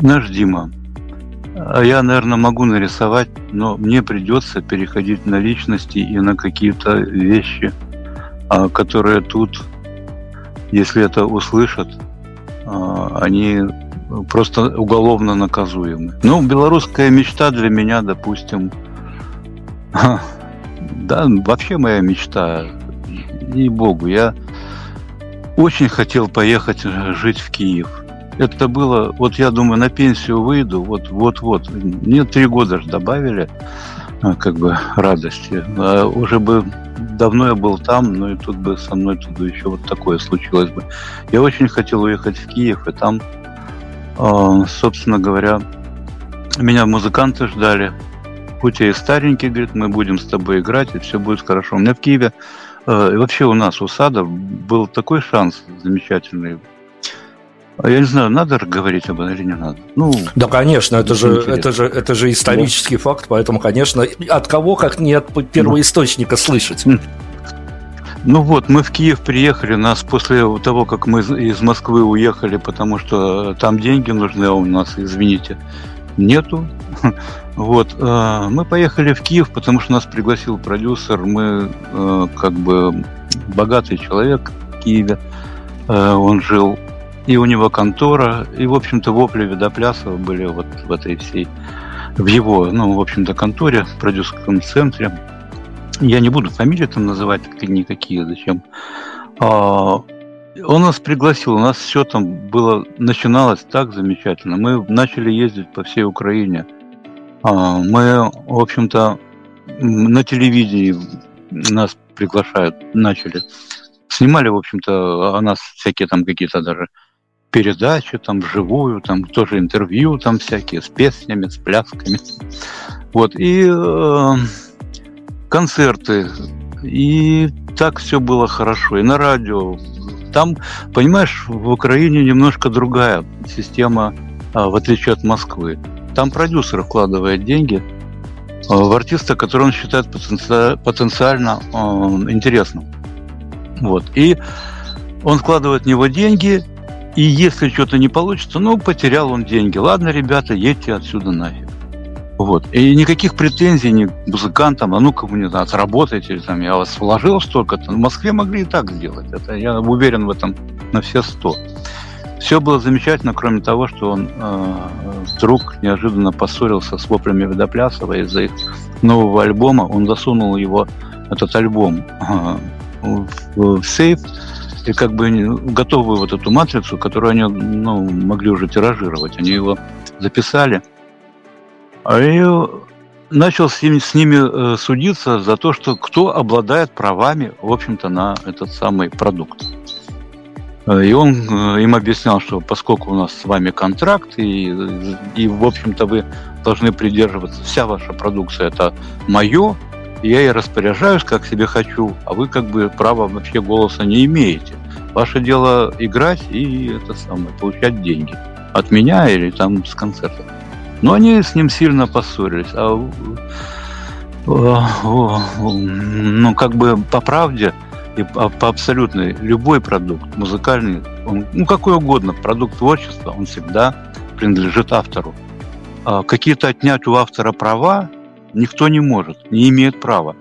Наш Дима, я, наверное, могу нарисовать, но мне придется переходить на личности и на какие-то вещи, а, которые тут, если это услышат, а, они просто уголовно наказуемы. Ну, белорусская мечта для меня, допустим, да, вообще моя мечта, и богу, я очень хотел поехать жить в Киев это было, вот я думаю, на пенсию выйду, вот, вот, вот. Мне три года же добавили, а, как бы, радости. А уже бы давно я был там, но и тут бы со мной тут еще вот такое случилось бы. Я очень хотел уехать в Киев, и там, а, собственно говоря, меня музыканты ждали. Хоть я и старенький, говорит, мы будем с тобой играть, и все будет хорошо. У меня в Киеве, и вообще у нас, у Сада, был такой шанс замечательный я не знаю, надо говорить об этом или не надо. Ну, да, конечно, это же, это же, это же исторический да. факт, поэтому, конечно, от кого, как не от первоисточника слышать. Ну вот, мы в Киев приехали, нас после того, как мы из Москвы уехали, потому что там деньги нужны, а у нас, извините, нету. Вот, э, мы поехали в Киев, потому что нас пригласил продюсер, мы э, как бы богатый человек в Киеве, э, он жил и у него контора, и, в общем-то, вопли Видоплясова были вот в этой всей, в его, ну, в общем-то, конторе, в продюсерском центре. Я не буду фамилии там называть никакие, зачем. А, он нас пригласил, у нас все там было, начиналось так замечательно. Мы начали ездить по всей Украине. А, мы, в общем-то, на телевидении нас приглашают, начали. Снимали, в общем-то, о нас всякие там какие-то даже передачу там вживую, там тоже интервью там всякие с песнями, с плясками. Вот, и э, концерты, и так все было хорошо, и на радио. Там, понимаешь, в Украине немножко другая система, э, в отличие от Москвы. Там продюсер вкладывает деньги э, в артиста, который он считает потенци- потенциально э, интересным. Вот. И он вкладывает в него деньги, и если что-то не получится, ну, потерял он деньги. Ладно, ребята, едьте отсюда нафиг. Вот. И никаких претензий ни к музыкантам, а ну-ка не знаю, отработайте, там, я вас вложил столько-то. В Москве могли и так сделать. Это я уверен в этом на все сто. Все было замечательно, кроме того, что он э, вдруг неожиданно поссорился с воплями Водоплясова из-за их нового альбома. Он засунул его, этот альбом, э, в, в сейф, и как бы готовую вот эту матрицу, которую они ну, могли уже тиражировать. Они его записали. А и начал с ними, с ними э, судиться за то, что кто обладает правами, в общем-то, на этот самый продукт. И он им объяснял, что поскольку у нас с вами контракт, и, и в общем-то, вы должны придерживаться, вся ваша продукция это мое, я и распоряжаюсь, как себе хочу, а вы как бы права вообще голоса не имеете. Ваше дело играть и это самое, получать деньги. От меня или там с концерта. Но они с ним сильно поссорились. А, ну, как бы по правде и по, по абсолютной, любой продукт, музыкальный, он, ну, какой угодно, продукт творчества, он всегда принадлежит автору. А какие-то отнять у автора права никто не может, не имеет права.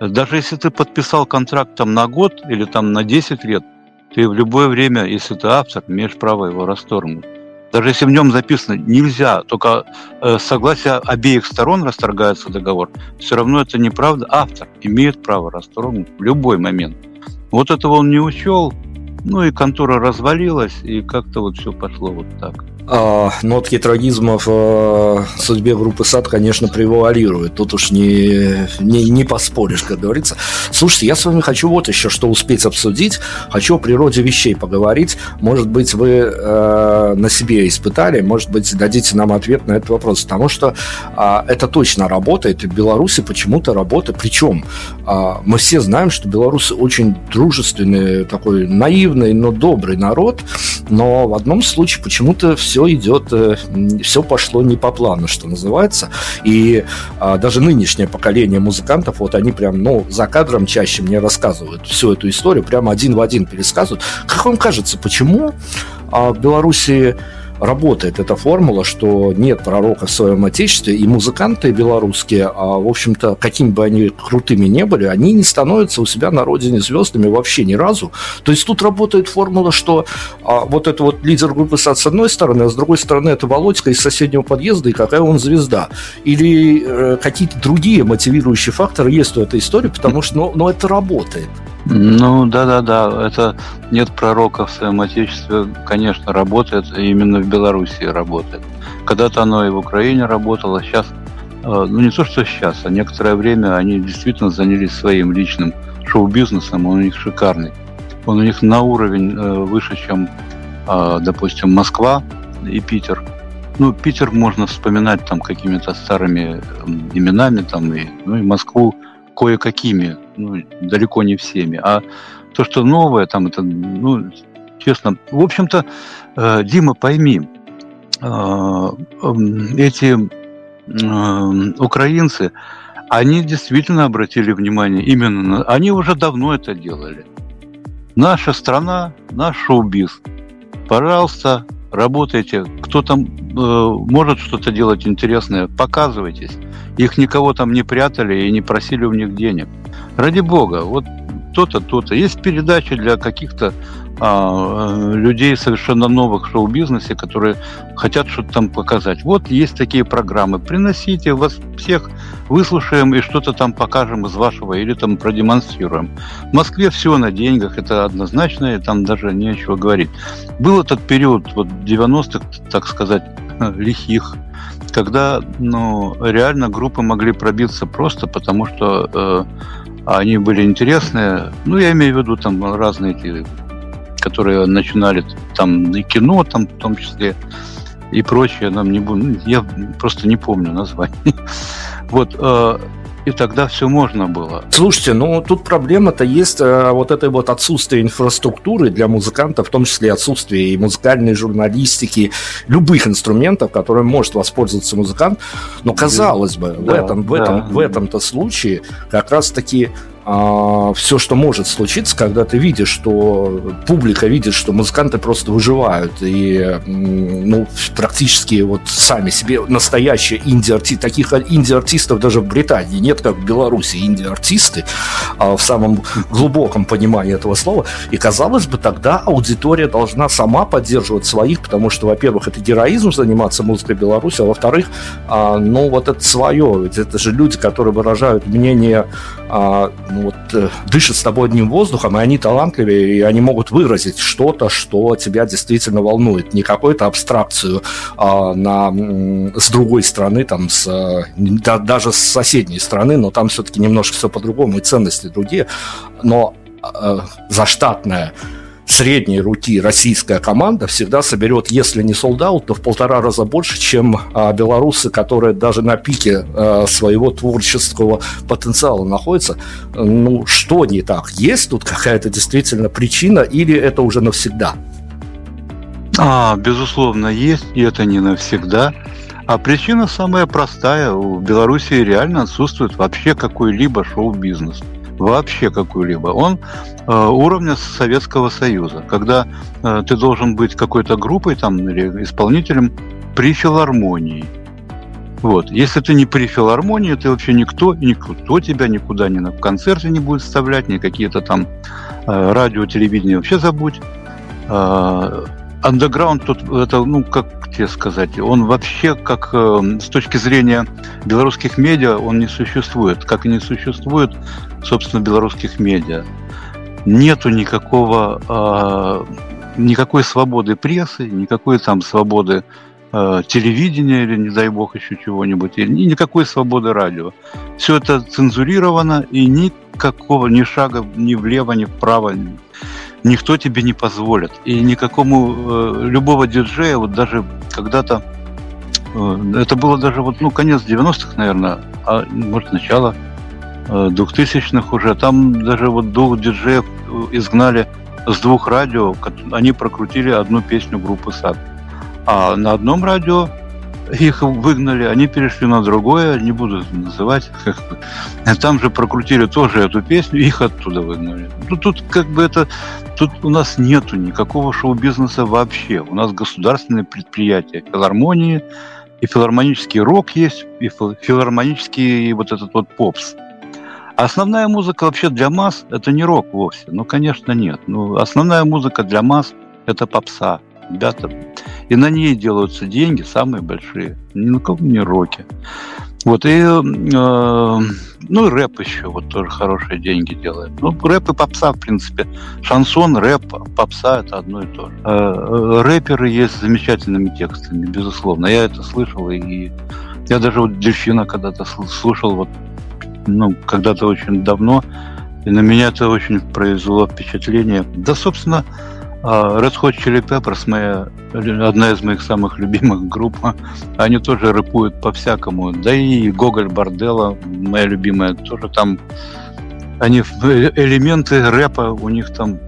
Даже если ты подписал контракт там на год или там на 10 лет, ты в любое время, если ты автор, имеешь право его расторгнуть. Даже если в нем записано нельзя, только э, согласие обеих сторон расторгается договор, все равно это неправда. Автор имеет право расторгнуть в любой момент. Вот этого он не учел, ну и контора развалилась, и как-то вот все пошло вот так а, нотки трагизма в а, судьбе группы САД, конечно, превалируют. Тут уж не, не, не поспоришь, как говорится. Слушайте, я с вами хочу вот еще что успеть обсудить. Хочу о природе вещей поговорить. Может быть, вы э, на себе испытали, может быть, дадите нам ответ на этот вопрос. Потому что э, это точно работает. И в Беларуси почему-то работает. Причем э, мы все знаем, что белорусы очень дружественный, такой наивный, но добрый народ. Но в одном случае почему-то все все идет, э, все пошло не по плану, что называется. И а, даже нынешнее поколение музыкантов, вот они прям, ну, за кадром чаще мне рассказывают всю эту историю, прямо один в один пересказывают. Как вам кажется, почему а, в Беларуси работает эта формула, что нет пророка в своем отечестве, и музыканты белорусские, а, в общем-то, какими бы они крутыми не были, они не становятся у себя на родине звездами вообще ни разу. То есть тут работает формула, что а, вот это вот лидер группы САД с одной стороны, а с другой стороны это Володька из соседнего подъезда, и какая он звезда. Или э, какие-то другие мотивирующие факторы есть у этой истории, потому что ну, ну, это работает. Ну, да-да-да, это нет пророка в своем отечестве, конечно, работает, именно в Белоруссии работает. Когда-то оно и в Украине работало, сейчас, э, ну не то, что сейчас, а некоторое время они действительно занялись своим личным шоу-бизнесом, он у них шикарный. Он у них на уровень э, выше, чем, э, допустим, Москва и Питер. Ну, Питер можно вспоминать там какими-то старыми именами, там, и, ну и Москву кое-какими, ну, далеко не всеми. А то, что новое, там это, ну, честно, в общем-то, э, Дима, пойми, э, эм, эти э, украинцы, они действительно обратили внимание именно на... Они уже давно это делали. Наша страна, наш шоу-биз. Пожалуйста, работайте. Кто там э, может что-то делать интересное, показывайтесь. Их никого там не прятали и не просили у них денег. Ради бога, вот то-то, то-то. Есть передачи для каких-то а, людей совершенно новых в шоу-бизнесе, которые хотят что-то там показать. Вот есть такие программы. Приносите, вас всех выслушаем и что-то там покажем из вашего или там продемонстрируем. В Москве все на деньгах, это однозначно, и там даже нечего говорить. Был этот период вот 90-х, так сказать, лихих, когда ну, реально группы могли пробиться просто потому, что э, они были интересные. Ну, я имею в виду там разные эти, которые начинали там и кино, там в том числе, и прочее. Нам не ну, я просто не помню название. Вот, э, и тогда все можно было. Слушайте, ну тут проблема-то есть э, вот этой вот отсутствие инфраструктуры для музыкантов, в том числе отсутствие и музыкальной журналистики, любых инструментов, которым может воспользоваться музыкант. Но казалось бы, да, в этом, в этом, да. в этом-то случае как раз-таки а, все, что может случиться, когда ты видишь, что публика видит, что музыканты просто выживают и ну, практически вот сами себе настоящие инди-артисты. Таких инди-артистов даже в Британии нет, как в Беларуси инди-артисты а в самом глубоком понимании этого слова. И казалось бы, тогда аудитория должна сама поддерживать своих, потому что, во-первых, это героизм заниматься музыкой Беларуси, а во-вторых, а, ну вот это свое, ведь это же люди, которые выражают мнение а, ну, вот, э, дышат с тобой одним воздухом, и они талантливее, и они могут выразить что-то, что тебя действительно волнует. Не какую-то абстракцию а, на, с другой стороны, там, с, да, даже с соседней стороны, но там все-таки немножко все по-другому, и ценности другие. Но а, заштатная средней руки российская команда всегда соберет, если не солдат, то в полтора раза больше, чем а, белорусы, которые даже на пике а, своего творческого потенциала находятся. Ну, что не так? Есть тут какая-то действительно причина или это уже навсегда? А, безусловно, есть, и это не навсегда. А причина самая простая. У Беларуси реально отсутствует вообще какой-либо шоу-бизнес. Вообще какой-либо. Он э, уровня Советского Союза. Когда э, ты должен быть какой-то группой там, или исполнителем при филармонии. Вот. Если ты не при филармонии, ты вообще никто, никто тебя никуда ни на концерте не будет вставлять, ни какие-то там э, радио, телевидение вообще забудь. Э, андеграунд тут, это, ну, как тебе сказать, он вообще, как э, с точки зрения белорусских медиа, он не существует, как и не существует, собственно, белорусских медиа. Нету никакого, э, никакой свободы прессы, никакой там свободы э, телевидения или, не дай бог, еще чего-нибудь, и никакой свободы радио. Все это цензурировано, и никакого ни шага ни влево, ни вправо никто тебе не позволит. И никакому э, любого диджея, вот даже когда-то, э, это было даже вот, ну, конец 90-х, наверное, а может, начало э, 2000-х уже, там даже вот двух диджеев э, изгнали с двух радио, они прокрутили одну песню группы САД. А на одном радио их выгнали, они перешли на другое, не буду называть. Как бы. Там же прокрутили тоже эту песню, их оттуда выгнали. Ну, тут как бы это... Тут у нас нету никакого шоу-бизнеса вообще. У нас государственные предприятия, филармонии, и филармонический рок есть, и филармонический вот этот вот попс. Основная музыка вообще для масс – это не рок вовсе. Ну, конечно, нет. Ну, основная музыка для масс – это попса. Ребята, и на ней делаются деньги самые большие. Ни на кого не роки. Вот, и, э, ну, рэп еще вот тоже хорошие деньги делает. Ну, рэп и попса, в принципе. Шансон, рэп, попса – это одно и то же. Э, э, рэперы есть с замечательными текстами, безусловно. Я это слышал, и я даже вот Дельфина когда-то слушал, вот, ну, когда-то очень давно, и на меня это очень произвело впечатление. Да, собственно, Red Hot Chili Peppers, моя, одна из моих самых любимых групп, они тоже рэпуют по-всякому. Да и Гоголь Борделла, моя любимая, тоже там они э, элементы рэпа у них там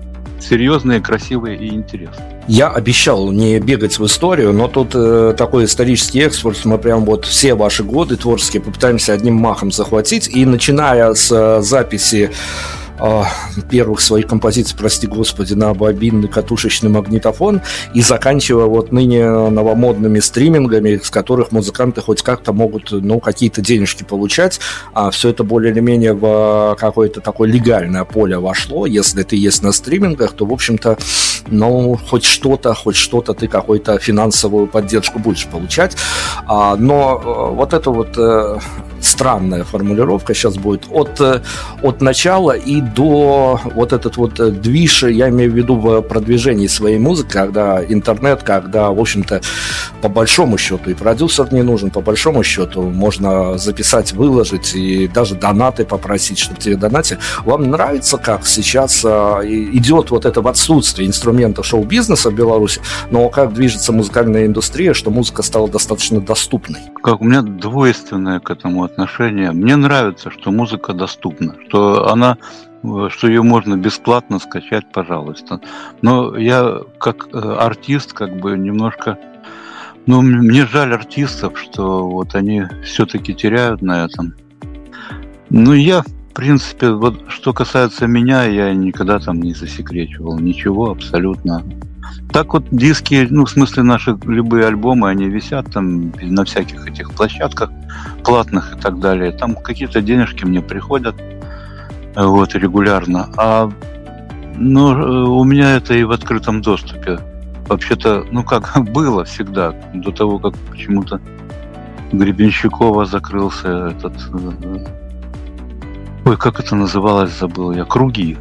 серьезные, красивые и интересные. Я обещал не бегать в историю, но тут э, такой исторический экспорт, мы прям вот все ваши годы творческие попытаемся одним махом захватить. И начиная с э, записи первых своих композиций, прости господи, на бобинный катушечный магнитофон и заканчивая вот ныне новомодными стримингами, с которых музыканты хоть как-то могут, ну, какие-то денежки получать, а все это более или менее в какое-то такое легальное поле вошло. Если ты есть на стримингах, то, в общем-то, ну, хоть что-то, хоть что-то ты какую-то финансовую поддержку будешь получать. А, но э, вот это вот э, странная формулировка сейчас будет от, э, от начала и до вот этот вот э, движ, я имею в виду в продвижении своей музыки, когда интернет, когда, в общем-то, по большому счету и продюсер не нужен, по большому счету можно записать, выложить и даже донаты попросить, чтобы тебе донатили. Вам нравится, как сейчас э, идет вот это в отсутствие инструментов шоу-бизнеса в Беларуси, но как движется музыкальная индустрия, что музыка стала достаточно доступной? Как у меня двойственное к этому отношение. Мне нравится, что музыка доступна, что она что ее можно бесплатно скачать, пожалуйста. Но я как э, артист как бы немножко... Ну, мне жаль артистов, что вот они все-таки теряют на этом. Ну, я, в принципе, вот что касается меня, я никогда там не засекречивал ничего абсолютно. Так вот диски, ну, в смысле наши любые альбомы, они висят там на всяких этих площадках платных и так далее. Там какие-то денежки мне приходят вот, регулярно. А ну, у меня это и в открытом доступе. Вообще-то, ну как, было всегда, до того, как почему-то Гребенщикова закрылся этот... Э, ой, как это называлось, забыл я. Круги.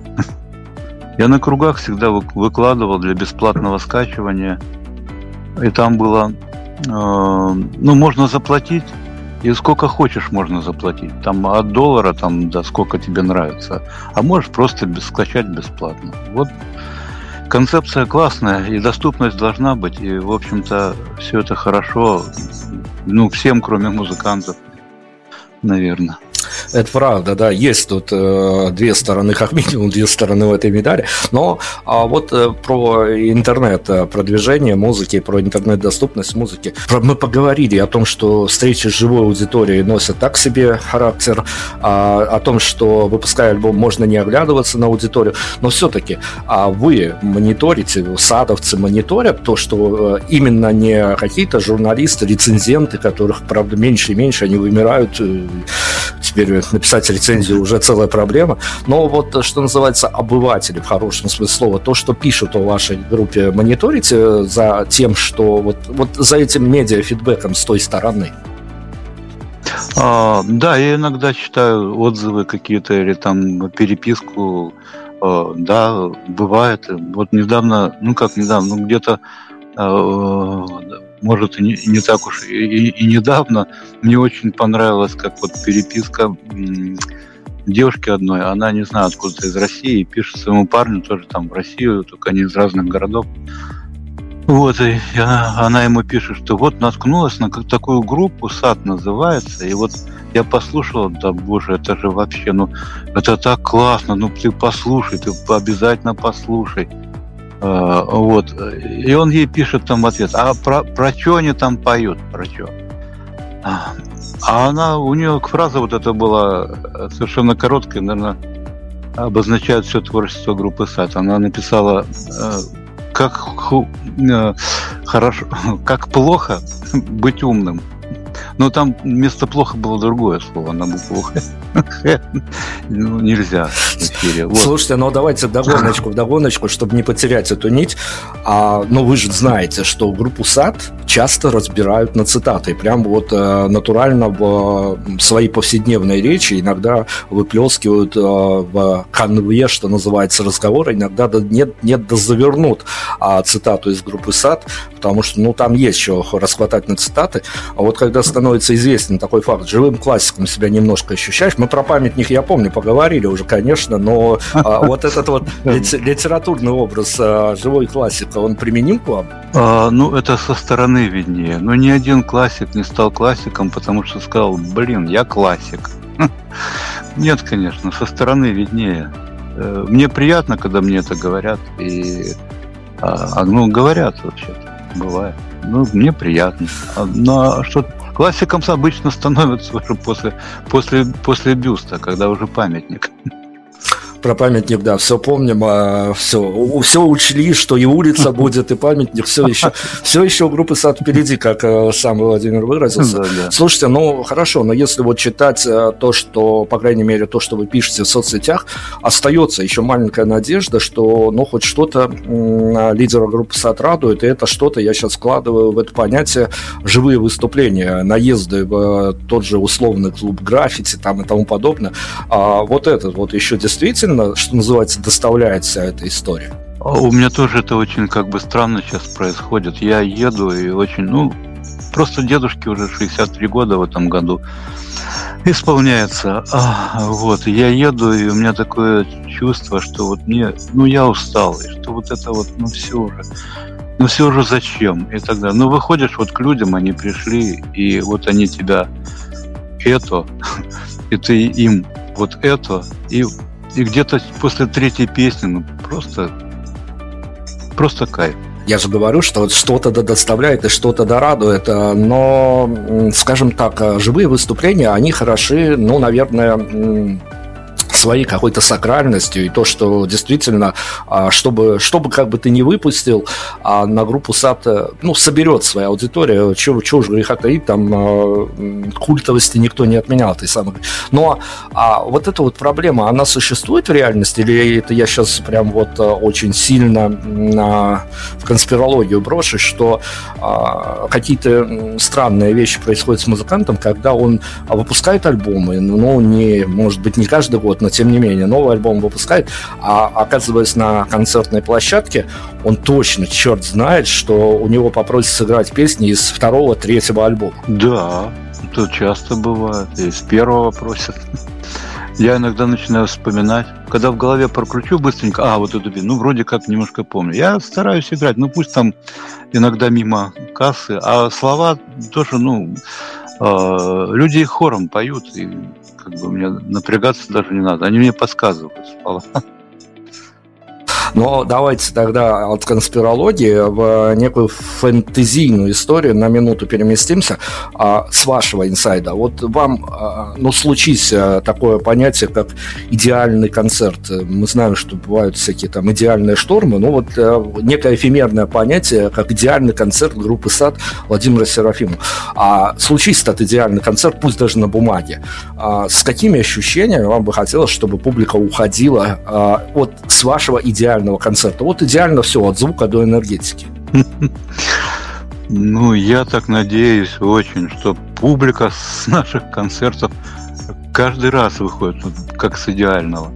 Я на кругах всегда выкладывал для бесплатного скачивания. И там было... Э, ну, можно заплатить и сколько хочешь можно заплатить. Там от доллара, там, да, сколько тебе нравится. А можешь просто скачать бесплатно. Вот концепция классная, и доступность должна быть, и, в общем-то, все это хорошо, ну, всем, кроме музыкантов, наверное. Это правда, да, есть тут э, две стороны, как минимум две стороны в этой медали. Но а вот э, про интернет-продвижение э, музыки, про интернет-доступность музыки. Про, мы поговорили о том, что встречи с живой аудиторией носят так себе характер, а, о том, что выпуская альбом, можно не оглядываться на аудиторию. Но все-таки а вы мониторите, садовцы мониторят то, что э, именно не какие-то журналисты, рецензенты, которых, правда, меньше и меньше, они вымирают э, теперь написать рецензию уже целая проблема. Но вот, что называется, обыватели в хорошем смысле слова, то, что пишут о вашей группе, мониторите за тем, что вот, вот за этим медиа-фидбэком с той стороны? А, да, я иногда читаю отзывы какие-то или там переписку. А, да, бывает. Вот недавно, ну как недавно, ну где-то может, и не, не так уж и, и, и недавно. Мне очень понравилось, как вот переписка девушки одной, она, не знаю, откуда-то из России, пишет своему парню тоже там в Россию, только они из разных городов. Вот, и она, она ему пишет, что вот наткнулась на такую группу, сад называется, и вот я послушал, да боже, это же вообще, ну, это так классно, ну, ты послушай, ты обязательно послушай. А, вот. И он ей пишет там в ответ, а про, про что они там поют, про что? А она, у нее фраза вот эта была э, совершенно короткая, наверное, обозначает все творчество группы САД. Она написала, э, как э, хорошо, как плохо быть умным. Но там вместо плохо было другое слово на букву Ну, нельзя в эфире. Вот. Слушайте, ну давайте догоночку, догоночку, чтобы не потерять эту нить. А, ну, вы же знаете, что группу САД часто разбирают на цитаты. Прям вот э, натурально в э, своей повседневной речи иногда выплескивают э, в конве, что называется, разговор, иногда да, нет, нет, да завернут а, цитату из группы САД, потому что, ну, там есть что расхватать на цитаты. А вот когда становится известен такой факт, живым классиком себя немножко ощущаешь, мы про памятник, я помню, поговорили уже, конечно, но а, вот этот вот литературный образ а, живой классика, он применим к вам? А, ну, это со стороны виднее. Но ни один классик не стал классиком, потому что сказал, блин, я классик. Нет, конечно, со стороны виднее. Э, мне приятно, когда мне это говорят, и а, ну, говорят вообще-то бывает. Ну, мне приятно. А, но что классиком обычно становятся уже после, после, после бюста, когда уже памятник про памятник, да, все помним, а, все, все учли, что и улица будет, и памятник, все еще, все еще у группы сад впереди, как э, сам Владимир выразился. Да, да. Слушайте, ну хорошо, но если вот читать э, то, что, по крайней мере, то, что вы пишете в соцсетях, остается еще маленькая надежда, что, ну, хоть что-то лидера группы сад радует, и это что-то я сейчас вкладываю в это понятие живые выступления, наезды в тот же условный клуб граффити там и тому подобное. А вот этот вот еще действительно странно, что называется, доставляет вся эта история. У меня тоже это очень как бы странно сейчас происходит. Я еду и очень, ну, просто дедушке уже 63 года в этом году исполняется. А, вот, я еду, и у меня такое чувство, что вот мне, ну, я устал, и что вот это вот, ну, все уже, ну, все уже зачем, и так далее. Ну, выходишь вот к людям, они пришли, и вот они тебя это, и ты им вот это, и и где-то после третьей песни, ну, просто, просто кайф. Я же говорю, что что-то да доставляет и что-то да радует, э, но, скажем так, э, живые выступления, они хороши, ну, наверное, своей какой-то сакральностью, и то, что действительно, а, чтобы, чтобы как бы ты не выпустил, а на группу САТ, ну, соберет своя аудитория, чего, чего же греха таить, там а, культовости никто не отменял, ты сам. Но а вот эта вот проблема, она существует в реальности, или это я сейчас прям вот а, очень сильно на, в конспирологию брошу, что а, какие-то странные вещи происходят с музыкантом, когда он выпускает альбомы, ну, не, может быть, не каждый год, но тем не менее, новый альбом выпускает, а оказываясь на концертной площадке, он точно, черт знает, что у него попросят сыграть песни из второго, третьего альбома. Да, это часто бывает, и из первого просят. Я иногда начинаю вспоминать, когда в голове прокручу быстренько, а, вот эту ну, вроде как немножко помню. Я стараюсь играть, ну, пусть там иногда мимо кассы, а слова тоже, ну, э, люди их хором поют, и как бы мне напрягаться даже не надо. Они мне подсказывают слова. Но давайте тогда от конспирологии в некую фэнтезийную историю на минуту переместимся а, с вашего инсайда. Вот вам, а, ну, случись а, такое понятие, как идеальный концерт. Мы знаем, что бывают всякие там идеальные штормы, но вот а, некое эфемерное понятие, как идеальный концерт группы САД Владимира Серафимова. А случись этот идеальный концерт, пусть даже на бумаге, а, с какими ощущениями вам бы хотелось, чтобы публика уходила а, вот с вашего идеального идеального концерта. Вот идеально все, от звука до энергетики. Ну, я так надеюсь очень, что публика с наших концертов каждый раз выходит как с идеального.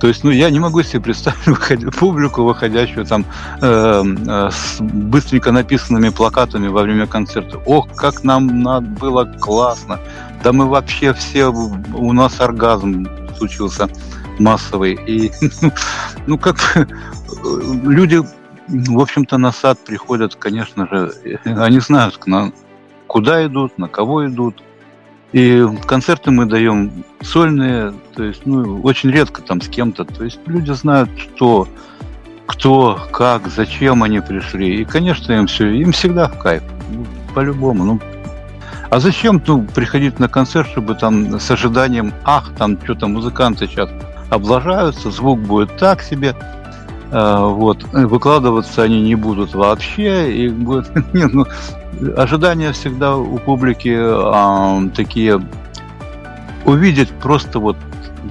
То есть, ну, я не могу себе представить выходи, публику, выходящую там э, э, с быстренько написанными плакатами во время концерта. Ох, как нам надо, было классно. Да мы вообще все, у нас оргазм случился массовый. И, ну, как люди, в общем-то, на сад приходят, конечно же, они знают, на, куда идут, на кого идут. И концерты мы даем сольные, то есть, ну, очень редко там с кем-то. То есть люди знают, что, кто, как, зачем они пришли. И, конечно, им все, им всегда в кайф. Ну, по-любому. Ну, а зачем ну, приходить на концерт, чтобы там с ожиданием, ах, там что-то музыканты сейчас облажаются, звук будет так себе, э, вот, выкладываться они не будут вообще, и будет, не, ну, ожидания всегда у публики а, такие увидеть просто вот,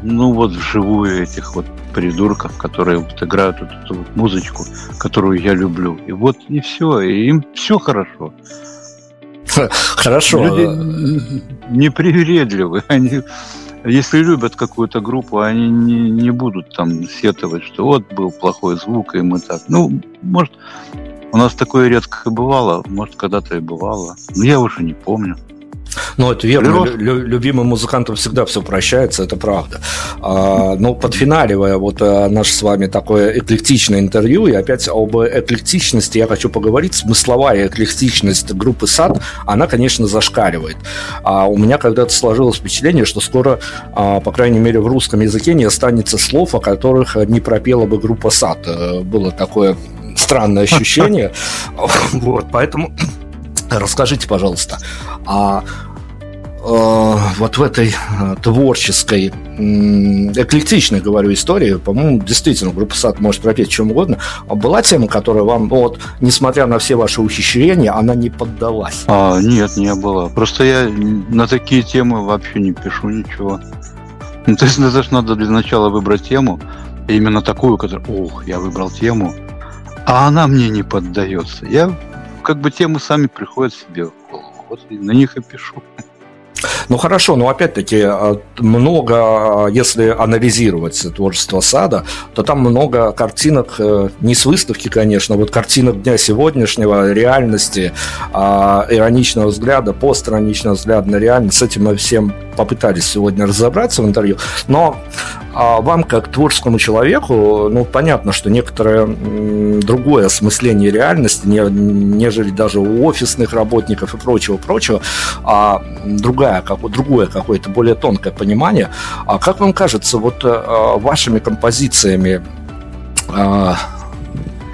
ну вот вживую этих вот придурков, которые вот играют вот эту вот музычку, которую я люблю. И вот и все, и им все хорошо. Хорошо. Люди непривередливы, они если любят какую-то группу, они не, не будут там сетовать, что вот был плохой звук, и мы так. Ну, может, у нас такое редко бывало, может, когда-то и бывало. Но я уже не помню. Ну, это верно. Лю- любимым музыкантам всегда все прощается, это правда. А, но подфиналивая вот а, наше с вами такое эклектичное интервью, и опять об эклектичности я хочу поговорить. Смысловая эклектичность группы САД, она, конечно, зашкаливает. А у меня когда-то сложилось впечатление, что скоро, а, по крайней мере, в русском языке не останется слов, о которых не пропела бы группа САД. Э, было такое странное ощущение. Вот, поэтому расскажите, пожалуйста, а вот в этой э, творческой, эклектичной, говорю, истории, по-моему, действительно, группа САД может пропеть чем угодно, а была тема, которая вам, вот, несмотря на все ваши ухищрения, она не поддалась? А, нет, не было. Просто я на такие темы вообще не пишу ничего. Ну, то есть, это же надо для начала выбрать тему, именно такую, которую, ох, я выбрал тему, а она мне не поддается. Я, как бы, темы сами приходят себе в голову. Вот на них и пишу. Ну хорошо, но опять-таки а, много, а, если анализировать творчество Сада, то там много картинок, э, не с выставки, конечно, вот картинок дня сегодняшнего, реальности, а, ироничного взгляда, постироничного взгляда на реальность. С этим мы всем попытались сегодня разобраться в интервью. Но а вам, как творческому человеку, ну, понятно, что некоторое другое осмысление реальности, не, нежели даже у офисных работников и прочего-прочего, а другая, как, другое какое-то более тонкое понимание. А как вам кажется, вот а, вашими композициями а,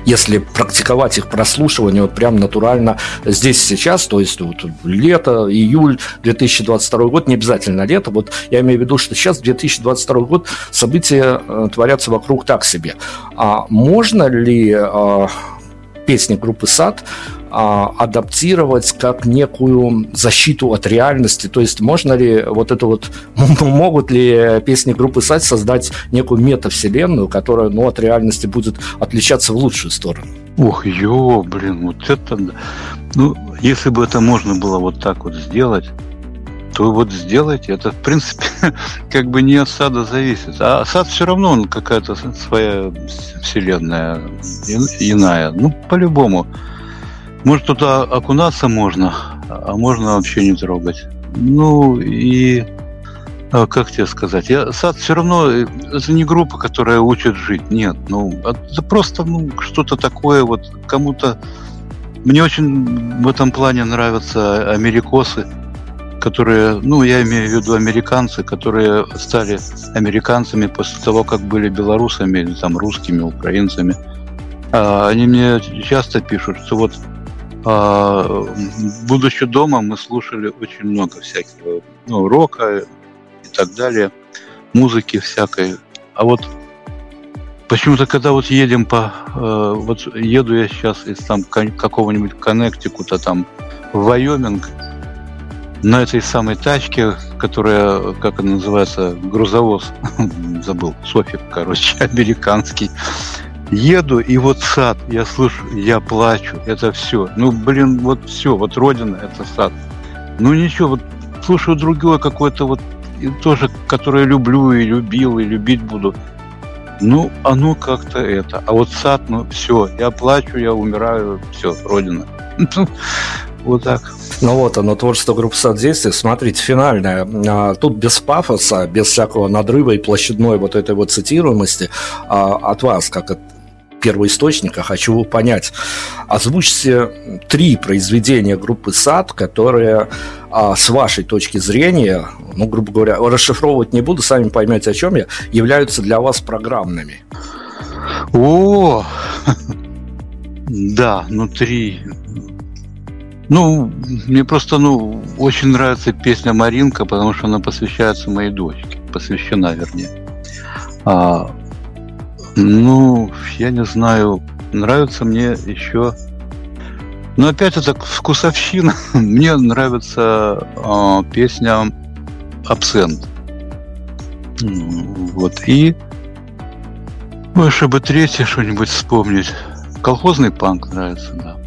если практиковать их прослушивание вот прям натурально здесь сейчас, то есть вот лето, июль 2022 год, не обязательно лето, вот я имею в виду, что сейчас 2022 год события э, творятся вокруг так себе. А можно ли э, песни группы «Сад» а, адаптировать как некую защиту от реальности? То есть можно ли вот это вот, могут ли песни группы «Сад» создать некую метавселенную, которая ну, от реальности будет отличаться в лучшую сторону? Ох, ё, блин, вот это... Ну, если бы это можно было вот так вот сделать, то вот сделайте. Это, в принципе, как бы не от сада зависит. А сад все равно он какая-то своя вселенная иная. Ну, по-любому. Может, туда окунаться можно, а можно вообще не трогать. Ну, и а, как тебе сказать, я сад все равно это не группа, которая учит жить, нет, ну это просто ну что-то такое вот кому-то. Мне очень в этом плане нравятся америкосы, которые, ну я имею в виду американцы, которые стали американцами после того, как были белорусами, там русскими, украинцами. А, они мне часто пишут, что вот а, будучи дома, мы слушали очень много всякого ну, рока, и так далее, музыки всякой. А вот почему-то, когда вот едем по... Э, вот еду я сейчас из там какого-нибудь Коннектикута там в Вайоминг, на этой самой тачке, которая, как она называется, грузовоз, забыл, Софик, короче, американский. Еду, и вот сад, я слышу, я плачу, это все. Ну, блин, вот все, вот родина, это сад. Ну, ничего, вот слушаю другое какое-то вот и тоже, которое люблю и любил, и любить буду. Ну, оно как-то это. А вот сад, ну, все, я плачу, я умираю, все, Родина. Вот так. Ну вот оно, творчество группы «Сад действия». Смотрите, финальное. А, тут без пафоса, без всякого надрыва и площадной вот этой вот цитируемости а, от вас, как от первоисточника, хочу понять. Озвучьте три произведения группы «Сад», которые а, с вашей точки зрения, ну, грубо говоря, расшифровывать не буду, сами поймете, о чем я, являются для вас программными. О, да, ну три. Ну, мне просто, ну, очень нравится песня Маринка, потому что она посвящается моей дочке, посвящена, вернее. А, ну, я не знаю. Нравится мне еще... Ну, опять это вкусовщина. мне нравится э, песня «Абсент». Вот. И... Ну, чтобы третье что-нибудь вспомнить. Колхозный панк нравится, да.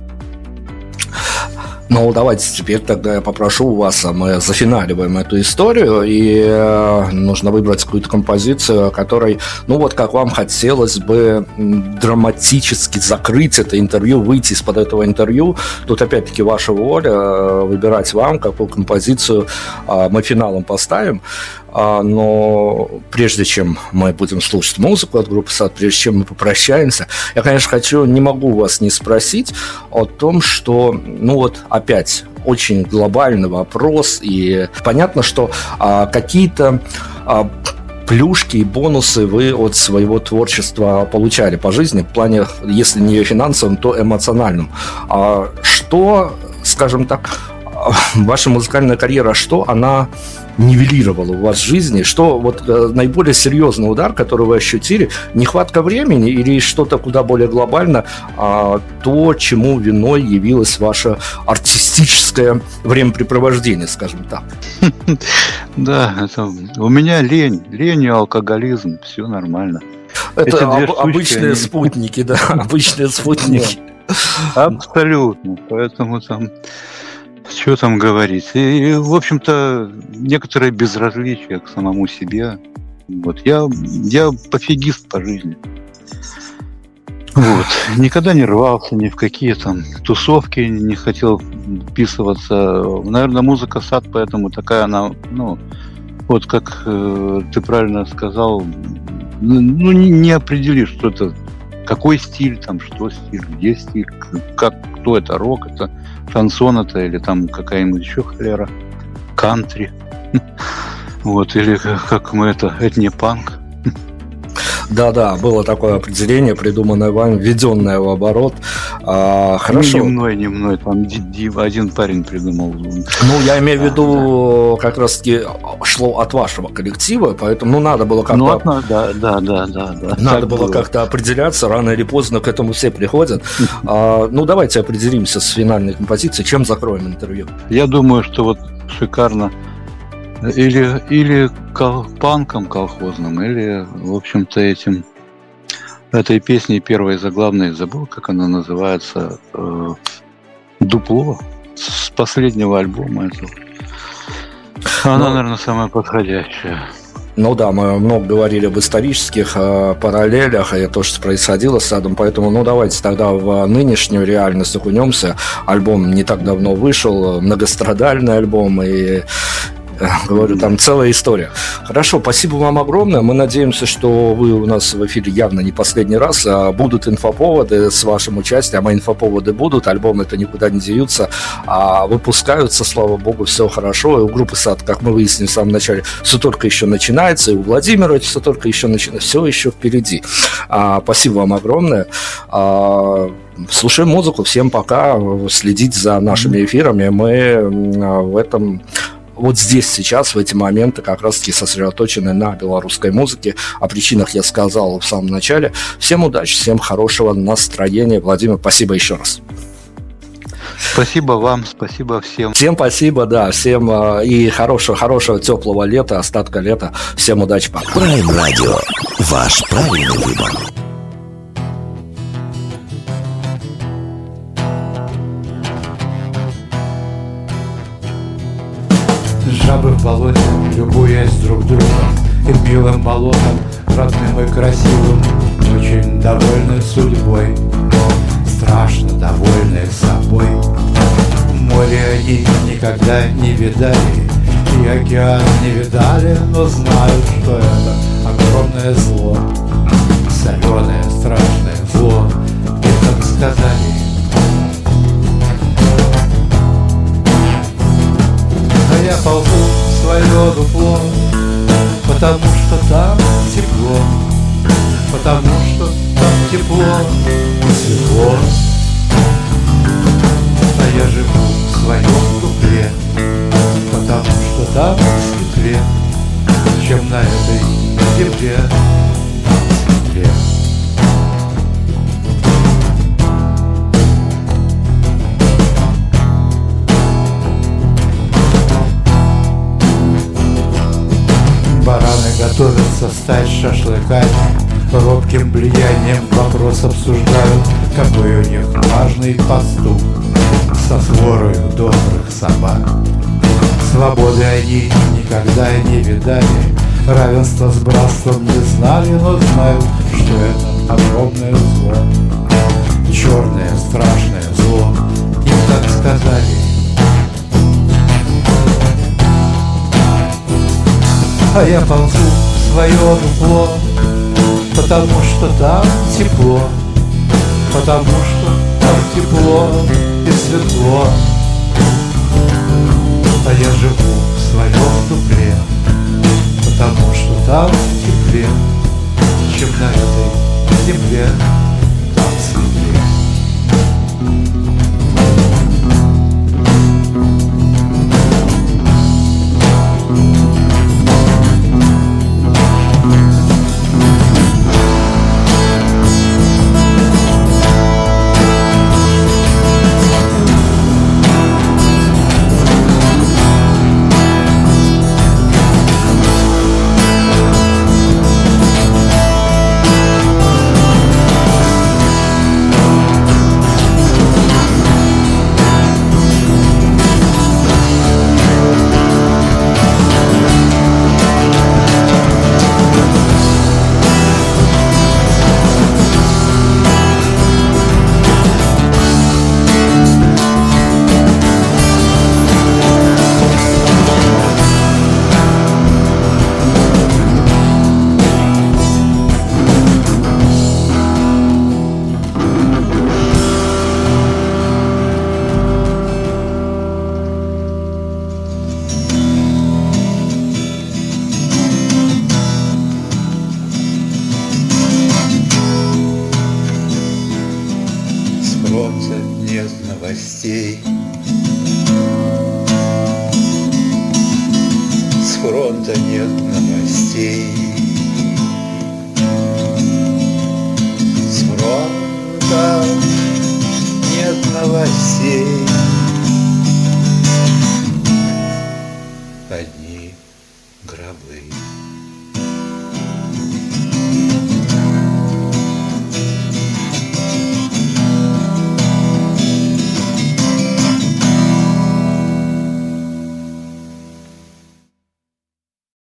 Ну, давайте теперь тогда я попрошу у вас, а мы зафиналиваем эту историю, и э, нужно выбрать какую-то композицию, которой, ну вот как вам хотелось бы драматически закрыть это интервью, выйти из-под этого интервью. Тут опять-таки ваша воля э, выбирать вам, какую композицию э, мы финалом поставим. А, но прежде чем мы будем слушать музыку от группы «Сад», прежде чем мы попрощаемся, я, конечно, хочу, не могу вас не спросить о том, что, ну вот опять, очень глобальный вопрос, и понятно, что а, какие-то а, плюшки и бонусы вы от своего творчества получали по жизни, в плане, если не финансовым, то эмоциональным. А что, скажем так, ваша музыкальная карьера, что она нивелировало у вас в жизни? Что вот э, наиболее серьезный удар, который вы ощутили, нехватка времени или что-то куда более глобально, а, то, чему виной явилось ваше артистическое времяпрепровождение, скажем так? Да, это у меня лень, лень и алкоголизм, все нормально. Это об, обычные спутники, да, обычные спутники. Абсолютно. Поэтому там что там говорить? И, в общем-то, некоторое безразличие к самому себе. Вот. Я, я пофигист по жизни. Вот. Никогда не рвался ни в какие там тусовки, не хотел вписываться. Наверное, музыка сад, поэтому такая она, ну, вот как э, ты правильно сказал, ну, не, не определишь, что это, какой стиль, там, что стиль, где стиль, как, кто это, рок, это шансон это или там какая-нибудь еще холера, кантри. Вот, или как мы это, это не панк. Да-да, было такое определение, придуманное вами, введенное в оборот. А, хорошо. Ну, не мной, не мной, там один парень придумал. Ну, я имею в виду, как раз-таки шло от вашего коллектива, поэтому, ну, надо было как-то... Ну, да, да, да, да, да. Надо было, было как-то определяться, рано или поздно к этому все приходят. а, ну, давайте определимся с финальной композицией, чем закроем интервью. Я думаю, что вот шикарно или, или кол- панком колхозным, или, в общем-то, этим этой песней первой заглавной забыл, как она называется, э, «Дупло» с последнего альбома этого. Она, ну, наверное, самая подходящая. Ну да, мы много говорили об исторических э, параллелях и то, что происходило с садом, поэтому ну давайте тогда в нынешнюю реальность окунемся. Альбом не так давно вышел, многострадальный альбом, и Говорю, там целая история. Хорошо, спасибо вам огромное. Мы надеемся, что вы у нас в эфире явно не последний раз. А будут инфоповоды с вашим участием, а инфоповоды будут, альбомы это никуда не деются, а выпускаются, слава богу, все хорошо. И у группы САД, как мы выяснили в самом начале, все только еще начинается, и у Владимира все только еще начинается, все еще впереди. А, спасибо вам огромное. А, слушаем музыку. Всем пока. Следить за нашими эфирами. Мы в этом вот здесь сейчас, в эти моменты, как раз-таки сосредоточены на белорусской музыке. О причинах я сказал в самом начале. Всем удачи, всем хорошего настроения. Владимир, спасибо еще раз. Спасибо вам, спасибо всем. Всем спасибо, да, всем э, и хорошего, хорошего теплого лета, остатка лета. Всем удачи, пока. Prime Radio. Ваш правильный выбор. Жабы в болоте, любуясь друг другом И милым болотом, родным и красивым Очень довольны судьбой Страшно довольны собой. Море они никогда не видали И океан не видали Но знают, что это огромное зло Соленое страшное зло. И так сказали я ползу в свое дупло Потому что там тепло Потому что там тепло светло А я живу в своем дупле Потому что там светлее Чем на этой земле. Светлее стать шашлыками Робким влиянием вопрос обсуждают Какой у них важный пастух Со сворою добрых собак. Свободы они никогда не видали Равенства с братством не знали Но знают, что это огромное зло. Черное страшное зло Им так сказали. А я ползу свое дупло Потому что там тепло Потому что там тепло и светло. А я живу в своем дупле Потому что там теплее Чем на этой земле